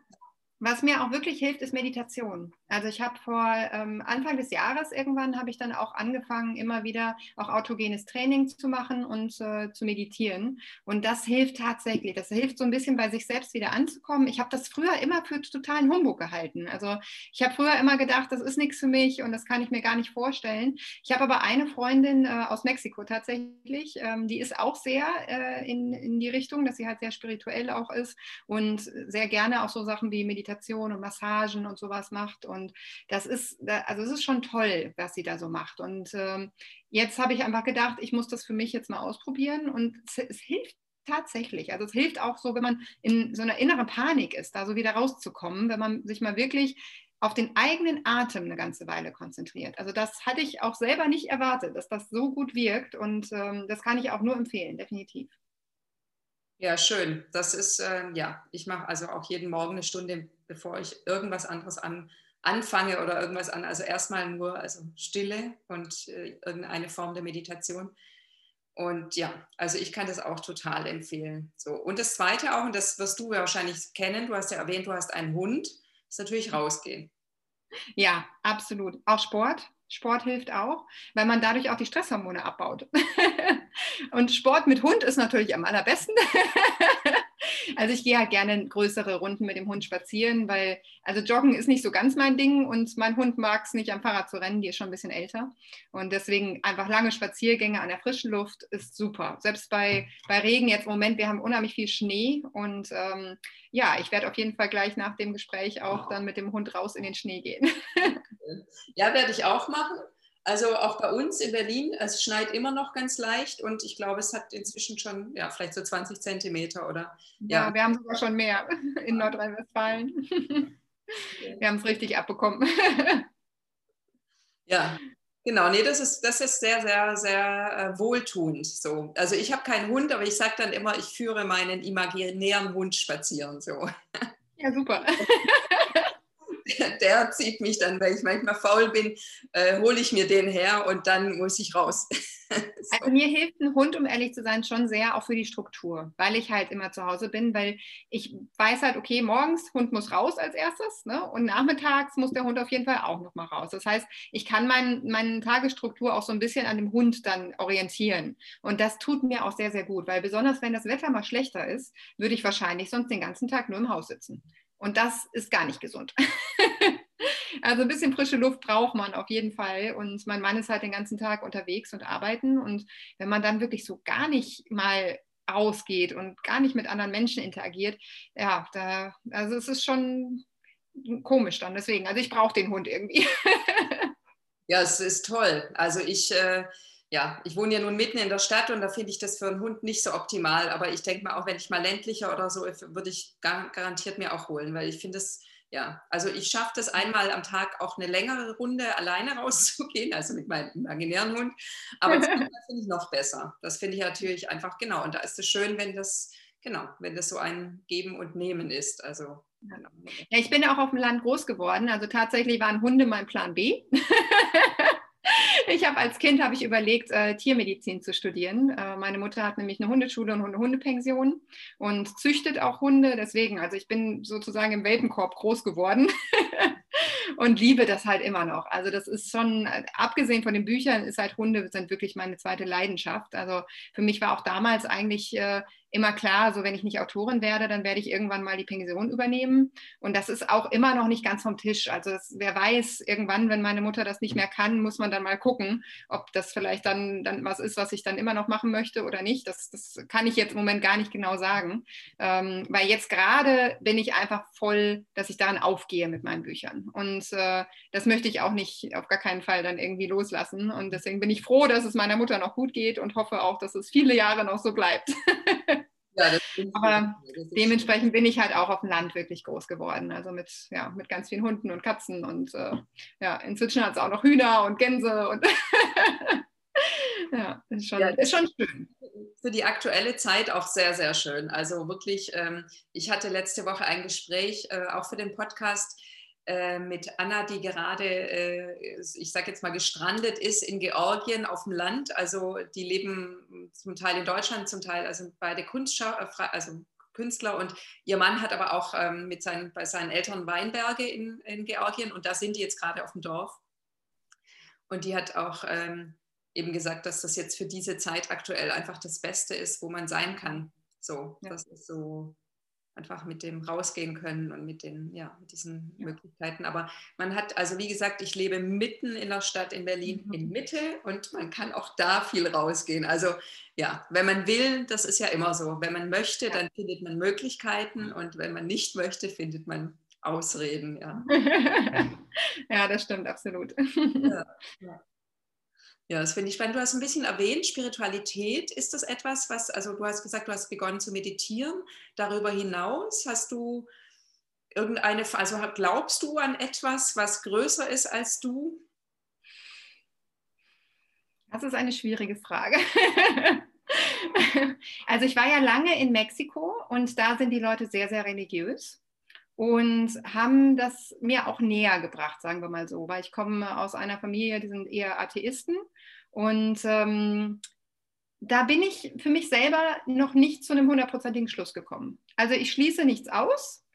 was mir auch wirklich hilft, ist Meditation. Also ich habe vor ähm, Anfang des Jahres irgendwann habe ich dann auch angefangen, immer wieder auch autogenes Training zu machen und äh, zu meditieren. Und das hilft tatsächlich. Das hilft so ein bisschen bei sich selbst wieder anzukommen. Ich habe das früher immer für totalen Humbug gehalten. Also ich habe früher immer gedacht, das ist nichts für mich und das kann ich mir gar nicht vorstellen. Ich habe aber eine Freundin äh, aus Mexiko tatsächlich, ähm, die ist auch sehr äh, in, in die Richtung, dass sie halt sehr spirituell auch ist und sehr gerne auch so Sachen wie Meditation und Massagen und sowas macht. Und und das ist, also es ist schon toll, was sie da so macht. Und ähm, jetzt habe ich einfach gedacht, ich muss das für mich jetzt mal ausprobieren. Und es, es hilft tatsächlich. Also es hilft auch so, wenn man in so einer inneren Panik ist, da so wieder rauszukommen, wenn man sich mal wirklich auf den eigenen Atem eine ganze Weile konzentriert. Also das hatte ich auch selber nicht erwartet, dass das so gut wirkt und ähm, das kann ich auch nur empfehlen, definitiv. Ja, schön. Das ist, äh, ja, ich mache also auch jeden Morgen eine Stunde, bevor ich irgendwas anderes an, anfange oder irgendwas an. Also erstmal nur also Stille und äh, irgendeine Form der Meditation. Und ja, also ich kann das auch total empfehlen. So. Und das Zweite auch, und das wirst du wahrscheinlich kennen, du hast ja erwähnt, du hast einen Hund, ist natürlich rausgehen. Ja, absolut. Auch Sport. Sport hilft auch, weil man dadurch auch die Stresshormone abbaut. <laughs> und Sport mit Hund ist natürlich am allerbesten. <laughs> Also ich gehe halt gerne größere Runden mit dem Hund spazieren, weil also Joggen ist nicht so ganz mein Ding und mein Hund mag es nicht am Fahrrad zu rennen, die ist schon ein bisschen älter. Und deswegen einfach lange Spaziergänge an der frischen Luft ist super. Selbst bei, bei Regen jetzt im Moment, wir haben unheimlich viel Schnee und ähm, ja, ich werde auf jeden Fall gleich nach dem Gespräch auch dann mit dem Hund raus in den Schnee gehen. <laughs> Ja, werde ich auch machen. Also auch bei uns in Berlin, es schneit immer noch ganz leicht und ich glaube, es hat inzwischen schon, ja, vielleicht so 20 Zentimeter oder. Ja, ja wir haben sogar schon mehr <laughs> in Nordrhein-Westfalen. <laughs> Wir haben es richtig abbekommen. Ja, Genau, nee, das ist, das ist sehr, sehr, sehr äh, wohltuend. So. Also ich habe keinen Hund, aber ich sage dann immer, ich führe meinen imaginären Hund spazieren. So. Ja, super. <laughs> <laughs> der zieht mich dann, weil ich manchmal faul bin, äh, hole ich mir den her und dann muss ich raus. <laughs> so. Also mir hilft ein Hund, um ehrlich zu sein, schon sehr auch für die Struktur, weil ich halt immer zu Hause bin, weil ich weiß halt, okay, morgens Hund muss raus als erstes ne? und nachmittags muss der Hund auf jeden Fall auch nochmal raus. Das heißt, ich kann mein, meine Tagesstruktur auch so ein bisschen an dem Hund dann orientieren und das tut mir auch sehr, sehr gut, weil besonders wenn das Wetter mal schlechter ist, würde ich wahrscheinlich sonst den ganzen Tag nur im Haus sitzen. Und das ist gar nicht gesund. <laughs> also ein bisschen frische Luft braucht man auf jeden Fall. Und mein Mann ist halt den ganzen Tag unterwegs und arbeiten. Und wenn man dann wirklich so gar nicht mal rausgeht und gar nicht mit anderen Menschen interagiert, ja, da, also es ist schon komisch dann. Deswegen, also ich brauche den Hund irgendwie. <laughs> ja, es ist toll. Also ich. Äh ja, ich wohne ja nun mitten in der Stadt und da finde ich das für einen Hund nicht so optimal. Aber ich denke mal, auch wenn ich mal ländlicher oder so, würde ich garantiert mir auch holen, weil ich finde es, ja, also ich schaffe das einmal am Tag auch eine längere Runde alleine <laughs> rauszugehen, also mit meinem imaginären Hund. Aber das finde <laughs> ich noch besser. Das finde ich natürlich einfach genau. Und da ist es schön, wenn das genau, wenn das so ein Geben und Nehmen ist. Also Genau. Ja, ich bin auch auf dem Land groß geworden. Also tatsächlich waren Hunde mein Plan B. <laughs> ich habe als Kind habe ich überlegt, äh, Tiermedizin zu studieren. Äh, meine Mutter hat nämlich eine Hundeschule und eine Hundepension und züchtet auch Hunde. Deswegen, also ich bin sozusagen im Welpenkorb groß geworden. <laughs> und liebe das halt immer noch. Also das ist schon, abgesehen von den Büchern, ist halt Hunde sind wirklich meine zweite Leidenschaft. Also für mich war auch damals eigentlich äh, immer klar, so wenn ich nicht Autorin werde, dann werde ich irgendwann mal die Pension übernehmen. Und das ist auch immer noch nicht ganz vom Tisch. Also das, wer weiß, irgendwann, wenn meine Mutter das nicht mehr kann, muss man dann mal gucken, ob das vielleicht dann, dann was ist, was ich dann immer noch machen möchte oder nicht. Das, das kann ich jetzt im Moment gar nicht genau sagen. Ähm, weil jetzt gerade bin ich einfach voll, dass ich daran aufgehe mit meinen Büchern. Und äh, das möchte ich auch nicht auf gar keinen Fall dann irgendwie loslassen. Und deswegen bin ich froh, dass es meiner Mutter noch gut geht und hoffe auch, dass es viele Jahre noch so bleibt. <laughs> Ja, Aber dementsprechend bin ich halt auch auf dem Land wirklich groß geworden. Also mit, ja, mit ganz vielen Hunden und Katzen und äh, ja, inzwischen hat es auch noch Hühner und Gänse und <laughs> ja, ist schon, ja, ist schon schön. Für die aktuelle Zeit auch sehr, sehr schön. Also wirklich, ähm, ich hatte letzte Woche ein Gespräch, äh, auch für den Podcast, mit Anna, die gerade, äh, ich sage jetzt mal, gestrandet ist in Georgien auf dem Land. Also die leben zum Teil in Deutschland, zum Teil also beide Kunstschau äh, also Künstler und ihr Mann hat aber auch ähm, mit seinen, bei seinen Eltern Weinberge in, in Georgien und da sind die jetzt gerade auf dem Dorf. Und die hat auch ähm, eben gesagt, dass das jetzt für diese Zeit aktuell einfach das Beste ist, wo man sein kann. So, ja. das ist so einfach mit dem rausgehen können und mit, den, ja, mit diesen ja. Möglichkeiten. Aber man hat, also wie gesagt, ich lebe mitten in der Stadt in Berlin, mhm. in Mitte und man kann auch da viel rausgehen. Also ja, wenn man will, das ist ja immer so. Wenn man möchte, ja. dann findet man Möglichkeiten und wenn man nicht möchte, findet man Ausreden. Ja, <laughs> ja das stimmt absolut. Ja, ja. Ja, das finde ich spannend. Du hast ein bisschen erwähnt, Spiritualität. Ist das etwas, was, also du hast gesagt, du hast begonnen zu meditieren. Darüber hinaus hast du irgendeine, also glaubst du an etwas, was größer ist als du? Das ist eine schwierige Frage. <laughs> also ich war ja lange in Mexiko und da sind die Leute sehr, sehr religiös und haben das mir auch näher gebracht, sagen wir mal so, weil ich komme aus einer Familie, die sind eher Atheisten und ähm, da bin ich für mich selber noch nicht zu einem hundertprozentigen Schluss gekommen. Also ich schließe nichts aus,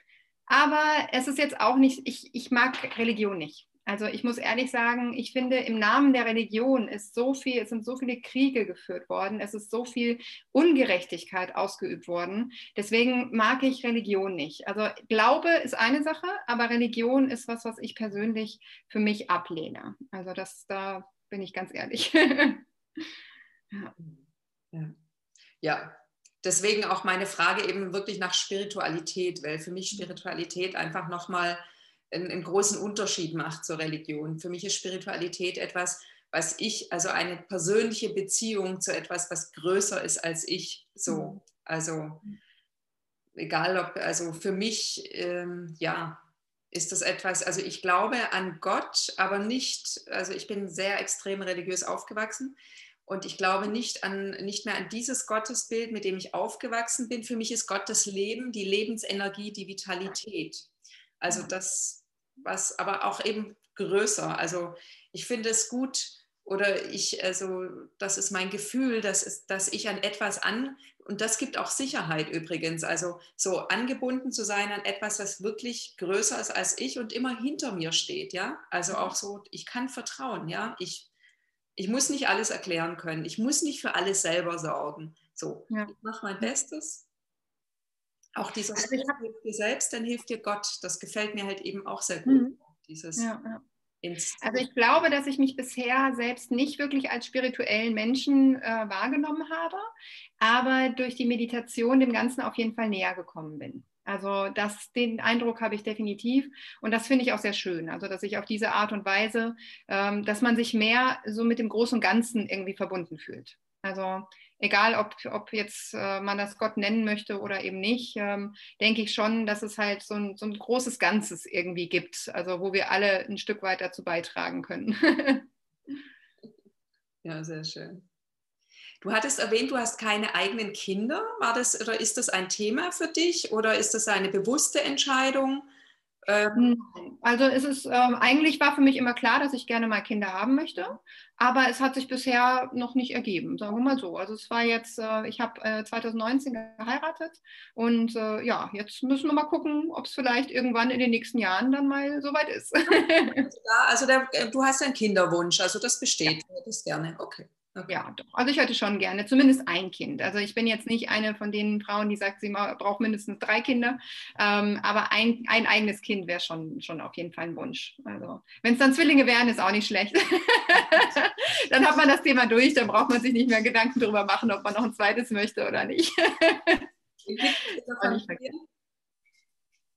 aber es ist jetzt auch nicht, ich, ich mag Religion nicht. Also ich muss ehrlich sagen, ich finde, im Namen der Religion ist so viel, es sind so viele Kriege geführt worden, es ist so viel Ungerechtigkeit ausgeübt worden. Deswegen mag ich Religion nicht. Also Glaube ist eine Sache, aber Religion ist was, was ich persönlich für mich ablehne. Also das, da bin ich ganz ehrlich. <laughs> ja. ja. ja. Deswegen auch meine Frage eben wirklich nach Spiritualität, weil für mich Spiritualität einfach nochmal einen, einen großen Unterschied macht zur Religion. Für mich ist Spiritualität etwas, was ich, also eine persönliche Beziehung zu etwas, was größer ist als ich. So, mhm. also egal ob, also für mich, ähm, ja, ist das etwas, also ich glaube an Gott, aber nicht, also ich bin sehr extrem religiös aufgewachsen und ich glaube nicht, an, nicht mehr an dieses Gottesbild, mit dem ich aufgewachsen bin. Für mich ist Gott das Leben, die Lebensenergie, die Vitalität. Also das, was aber auch eben größer. Also ich finde es gut oder ich, also das ist mein Gefühl, dass, dass ich an etwas an, und das gibt auch Sicherheit übrigens, also so angebunden zu sein an etwas, das wirklich größer ist als ich und immer hinter mir steht, ja. Also mhm. auch so, ich kann vertrauen, ja. Ich, ich muss nicht alles erklären können, ich muss nicht für alles selber sorgen. So, ja. ich mache mein Bestes auch dieser also hilft dir selbst, dann hilft dir Gott. Das gefällt mir halt eben auch sehr gut. Mhm. Dieses ja, ja. Also ich glaube, dass ich mich bisher selbst nicht wirklich als spirituellen Menschen äh, wahrgenommen habe, aber durch die Meditation dem Ganzen auf jeden Fall näher gekommen bin. Also das, den Eindruck habe ich definitiv und das finde ich auch sehr schön. Also dass ich auf diese Art und Weise, ähm, dass man sich mehr so mit dem Großen und Ganzen irgendwie verbunden fühlt. Also egal, ob, ob jetzt äh, man das Gott nennen möchte oder eben nicht, ähm, denke ich schon, dass es halt so ein, so ein großes Ganzes irgendwie gibt, also wo wir alle ein Stück weit dazu beitragen können. <laughs> ja, sehr schön. Du hattest erwähnt, du hast keine eigenen Kinder. War das oder ist das ein Thema für dich oder ist das eine bewusste Entscheidung? Ähm, also es ist ähm, eigentlich war für mich immer klar, dass ich gerne mal Kinder haben möchte, aber es hat sich bisher noch nicht ergeben, sagen wir mal so. Also es war jetzt, äh, ich habe äh, 2019 geheiratet und äh, ja, jetzt müssen wir mal gucken, ob es vielleicht irgendwann in den nächsten Jahren dann mal soweit ist. ja, also der, äh, du hast einen Kinderwunsch, also das besteht, ja. das gerne, okay. Okay. Ja, doch. Also ich hätte schon gerne, zumindest ein Kind. Also ich bin jetzt nicht eine von den Frauen, die sagt, sie braucht mindestens drei Kinder, ähm, aber ein, ein eigenes Kind wäre schon, schon auf jeden Fall ein Wunsch. Also wenn es dann Zwillinge wären, ist auch nicht schlecht. <laughs> dann hat man das Thema durch, dann braucht man sich nicht mehr Gedanken darüber machen, ob man noch ein zweites möchte oder nicht.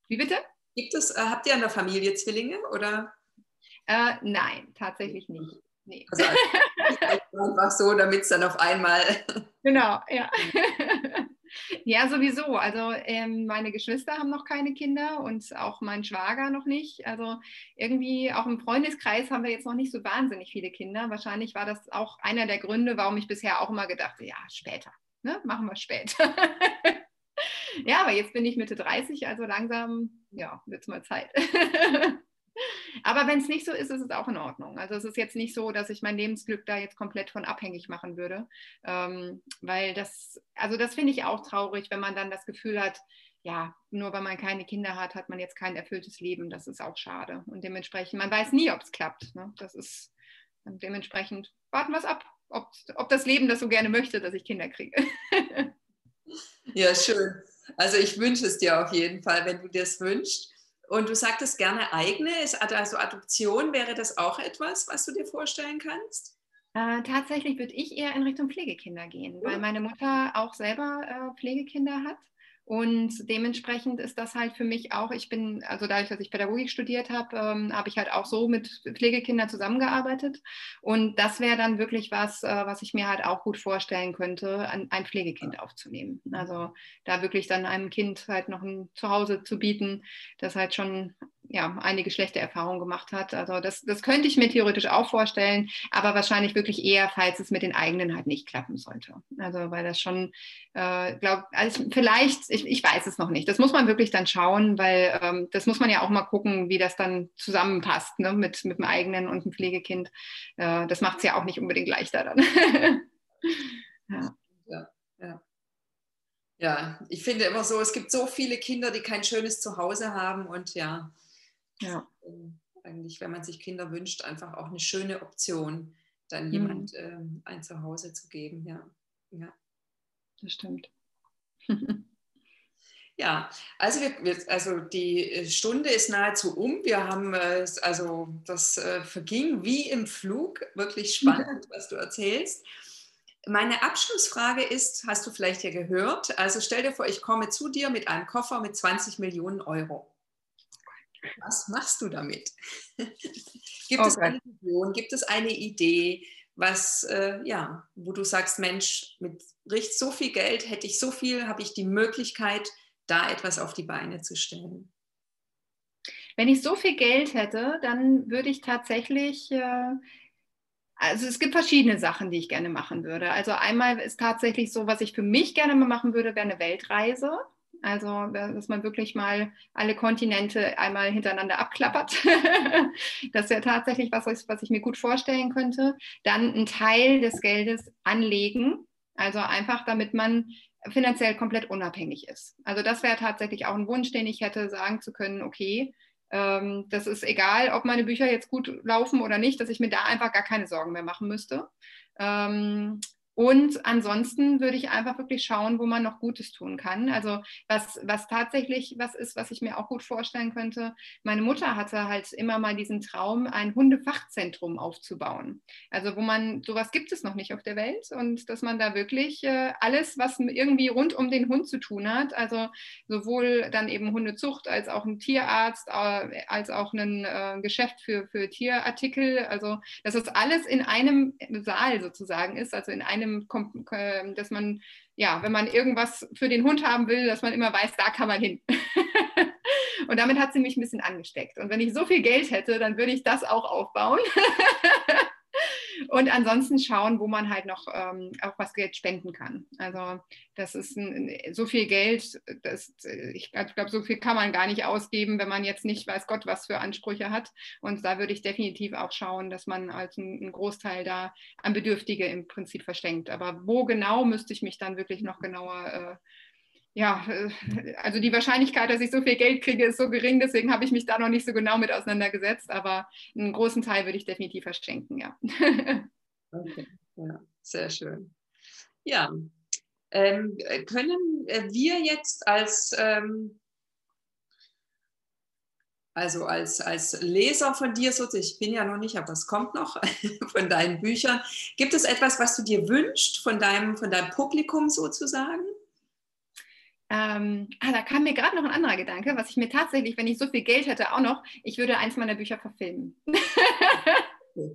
Wie bitte? Gibt es, äh, habt ihr in der Familie Zwillinge oder? Äh, nein, tatsächlich nicht. Nee. Also <laughs> einfach so, damit es dann auf einmal. Genau, ja. <laughs> <laughs> Ja, sowieso. Also ähm, meine Geschwister haben noch keine Kinder und auch mein Schwager noch nicht. Also irgendwie auch im Freundeskreis haben wir jetzt noch nicht so wahnsinnig viele Kinder. Wahrscheinlich war das auch einer der Gründe, warum ich bisher auch immer gedacht habe, ja, später, ne? machen wir später. ja, aber jetzt bin ich Mitte 30, also langsam, ja, wird es mal Zeit. Aber wenn es nicht so ist, ist es auch in Ordnung. Also es ist jetzt nicht so, dass ich mein Lebensglück da jetzt komplett von abhängig machen würde. Ähm, weil das, also das finde ich auch traurig, wenn man dann das Gefühl hat, ja, nur weil man keine Kinder hat, hat man jetzt kein erfülltes Leben. Das ist auch schade. Und dementsprechend, man weiß nie, ob es klappt. Ne? Das ist dementsprechend, warten wir es ab, ob, ob das Leben das so gerne möchte, dass ich Kinder kriege. <laughs> ja, schön. Also ich wünsche es dir auf jeden Fall, wenn du dir es wünschst. Und du sagtest gerne eigene, also Adoption, wäre das auch etwas, was du dir vorstellen kannst? Äh, tatsächlich würde ich eher in Richtung Pflegekinder gehen, weil meine Mutter auch selber äh, Pflegekinder hat. Und dementsprechend ist das halt für mich auch, ich bin, also dadurch, dass ich Pädagogik studiert habe, ähm, habe ich halt auch so mit Pflegekindern zusammengearbeitet. Und das wäre dann wirklich was, äh, was ich mir halt auch gut vorstellen könnte, an, ein Pflegekind aufzunehmen. Also da wirklich dann einem Kind halt noch ein Zuhause zu bieten, das halt schon ja, einige schlechte Erfahrungen gemacht hat. Also das, das könnte ich mir theoretisch auch vorstellen, aber wahrscheinlich wirklich eher, falls es mit den eigenen halt nicht klappen sollte. Also weil das schon, äh, glaube also vielleicht, ich, ich weiß es noch nicht. Das muss man wirklich dann schauen, weil ähm, das muss man ja auch mal gucken, wie das dann zusammenpasst ne? mit, mit dem eigenen und dem Pflegekind. Äh, das macht es ja auch nicht unbedingt leichter dann. <laughs> ja. ja, ja. Ja, ich finde immer so, es gibt so viele Kinder, die kein schönes Zuhause haben und ja, ja. Ähm, eigentlich, wenn man sich Kinder wünscht, einfach auch eine schöne Option, dann mhm. jemand ähm, ein Zuhause zu geben. Ja, ja. das stimmt. <laughs> Ja, also, wir, also die äh, Stunde ist nahezu um. Wir haben, äh, also das äh, verging wie im Flug. Wirklich spannend, was du erzählst. Meine Abschlussfrage ist, hast du vielleicht ja gehört, also stell dir vor, ich komme zu dir mit einem Koffer mit 20 Millionen Euro. Was machst du damit? <laughs> gibt okay. es eine Vision, gibt es eine Idee, was, äh, ja, wo du sagst, Mensch, mit richtig so viel Geld hätte ich so viel, habe ich die Möglichkeit, da etwas auf die Beine zu stellen? Wenn ich so viel Geld hätte, dann würde ich tatsächlich, äh, also es gibt verschiedene Sachen, die ich gerne machen würde. Also einmal ist tatsächlich so, was ich für mich gerne mal machen würde, wäre eine Weltreise. Also, dass man wirklich mal alle Kontinente einmal hintereinander abklappert. <laughs> das wäre tatsächlich was, was ich mir gut vorstellen könnte. Dann einen Teil des Geldes anlegen. Also einfach, damit man finanziell komplett unabhängig ist. Also das wäre tatsächlich auch ein Wunsch, den ich hätte, sagen zu können, okay, ähm, das ist egal, ob meine Bücher jetzt gut laufen oder nicht, dass ich mir da einfach gar keine Sorgen mehr machen müsste. Ähm, und ansonsten würde ich einfach wirklich schauen, wo man noch Gutes tun kann. Also was, was tatsächlich was ist, was ich mir auch gut vorstellen könnte. Meine Mutter hatte halt immer mal diesen Traum, ein Hundefachzentrum aufzubauen. Also wo man, sowas gibt es noch nicht auf der Welt und dass man da wirklich äh, alles, was irgendwie rund um den Hund zu tun hat, also sowohl dann eben Hundezucht als auch ein Tierarzt, als auch ein äh, Geschäft für, für Tierartikel, also dass das alles in einem Saal sozusagen ist, also in einem einem, dass man, ja, wenn man irgendwas für den Hund haben will, dass man immer weiß, da kann man hin. <laughs> und damit hat sie mich ein bisschen angesteckt. Und wenn ich so viel Geld hätte, dann würde ich das auch aufbauen. <laughs> Und ansonsten schauen, wo man halt noch ähm, auch was Geld spenden kann. Also das ist ein, so viel Geld, das, ich glaube, so viel kann man gar nicht ausgeben, wenn man jetzt nicht weiß Gott, was für Ansprüche hat. Und da würde ich definitiv auch schauen, dass man als einen Großteil da an Bedürftige im Prinzip verschenkt. Aber wo genau, müsste ich mich dann wirklich noch genauer äh, ja, äh, also die Wahrscheinlichkeit, dass ich so viel Geld kriege, ist so gering, deswegen habe ich mich da noch nicht so genau mit auseinandergesetzt, aber einen großen Teil würde ich definitiv verschenken, ja. <laughs> Okay, ja, sehr schön. Ja, ähm, können wir jetzt als, ähm, also als, als Leser von dir ich bin ja noch nicht, aber es kommt noch <laughs> von deinen Büchern, gibt es etwas, was du dir wünschst von deinem, von deinem Publikum sozusagen? Ähm, ah, da kam mir gerade noch ein anderer Gedanke, was ich mir tatsächlich, wenn ich so viel Geld hätte, auch noch, ich würde eins meiner Bücher verfilmen. <laughs>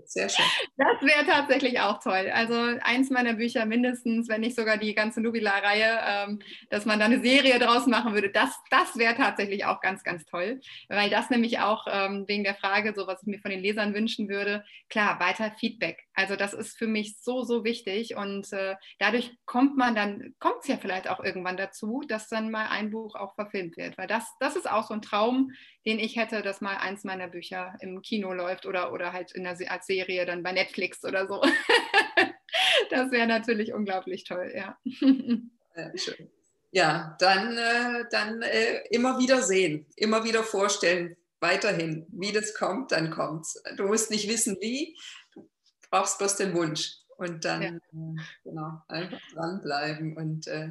Sehr schön. Das wäre tatsächlich auch toll. Also eins meiner Bücher mindestens, wenn nicht sogar die ganze Nubila-Reihe, ähm, dass man da eine Serie draus machen würde, das, das wäre tatsächlich auch ganz, ganz toll. Weil das nämlich auch ähm, wegen der Frage, so was ich mir von den Lesern wünschen würde, klar, weiter Feedback. Also das ist für mich so, so wichtig und äh, dadurch kommt man dann, kommt es ja vielleicht auch irgendwann dazu, dass dann mal ein Buch auch verfilmt wird. Weil das, das ist auch so ein Traum, den ich hätte, dass mal eins meiner Bücher im Kino läuft oder, oder halt in der, als Serie dann bei Netflix oder so. <laughs> das wäre natürlich unglaublich toll, ja. <laughs> ja dann, äh, dann äh, immer wieder sehen, immer wieder vorstellen, weiterhin, wie das kommt, dann kommt es. Du musst nicht wissen, wie, brauchst bloß den Wunsch und dann ja. äh, genau, einfach dranbleiben und äh,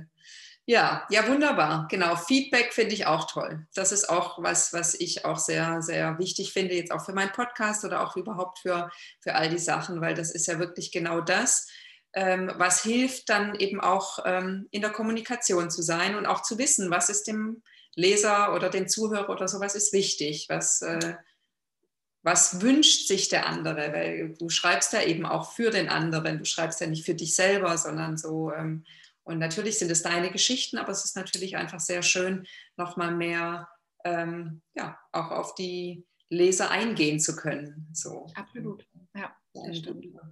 ja, ja, wunderbar. Genau, Feedback finde ich auch toll. Das ist auch was, was ich auch sehr, sehr wichtig finde, jetzt auch für meinen Podcast oder auch überhaupt für, für all die Sachen, weil das ist ja wirklich genau das, ähm, was hilft, dann eben auch ähm, in der Kommunikation zu sein und auch zu wissen, was ist dem Leser oder dem Zuhörer oder sowas ist wichtig, was, äh, was wünscht sich der andere, weil du schreibst ja eben auch für den anderen, du schreibst ja nicht für dich selber, sondern so. Ähm, und natürlich sind es deine Geschichten, aber es ist natürlich einfach sehr schön, nochmal mehr ähm, ja, auch auf die Leser eingehen zu können. So. Absolut.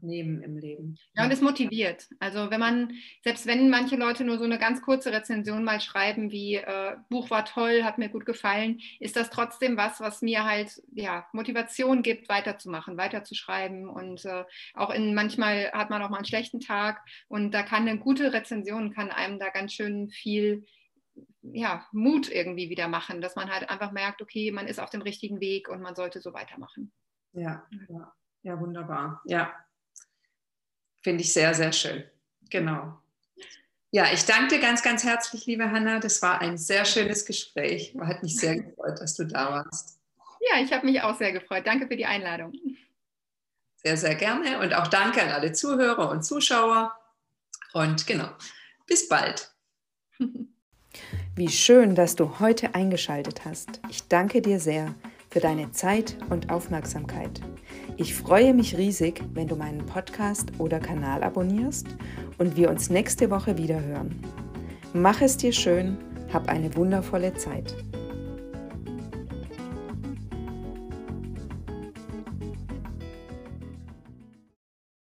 Nehmen im Leben. Ja, und es motiviert. Also wenn man, selbst wenn manche Leute nur so eine ganz kurze Rezension mal schreiben, wie äh, Buch war toll, hat mir gut gefallen, ist das trotzdem was, was mir halt ja, Motivation gibt, weiterzumachen, weiterzuschreiben. Und äh, auch in manchmal hat man auch mal einen schlechten Tag und da kann eine gute Rezension, kann einem da ganz schön viel ja, Mut irgendwie wieder machen, dass man halt einfach merkt, okay, man ist auf dem richtigen Weg und man sollte so weitermachen. Ja, ja. Ja, wunderbar. Ja, finde ich sehr, sehr schön. Genau. Ja, ich danke dir ganz, ganz herzlich, liebe Hanna. Das war ein sehr schönes Gespräch. Hat mich sehr gefreut, dass du da warst. Ja, ich habe mich auch sehr gefreut. Danke für die Einladung. Sehr, sehr gerne. Und auch danke an alle Zuhörer und Zuschauer. Und genau, bis bald. Wie schön, dass du heute eingeschaltet hast. Ich danke dir sehr für deine Zeit und Aufmerksamkeit. Ich freue mich riesig, wenn du meinen Podcast oder Kanal abonnierst und wir uns nächste Woche wieder hören. Mach es dir schön, hab eine wundervolle Zeit.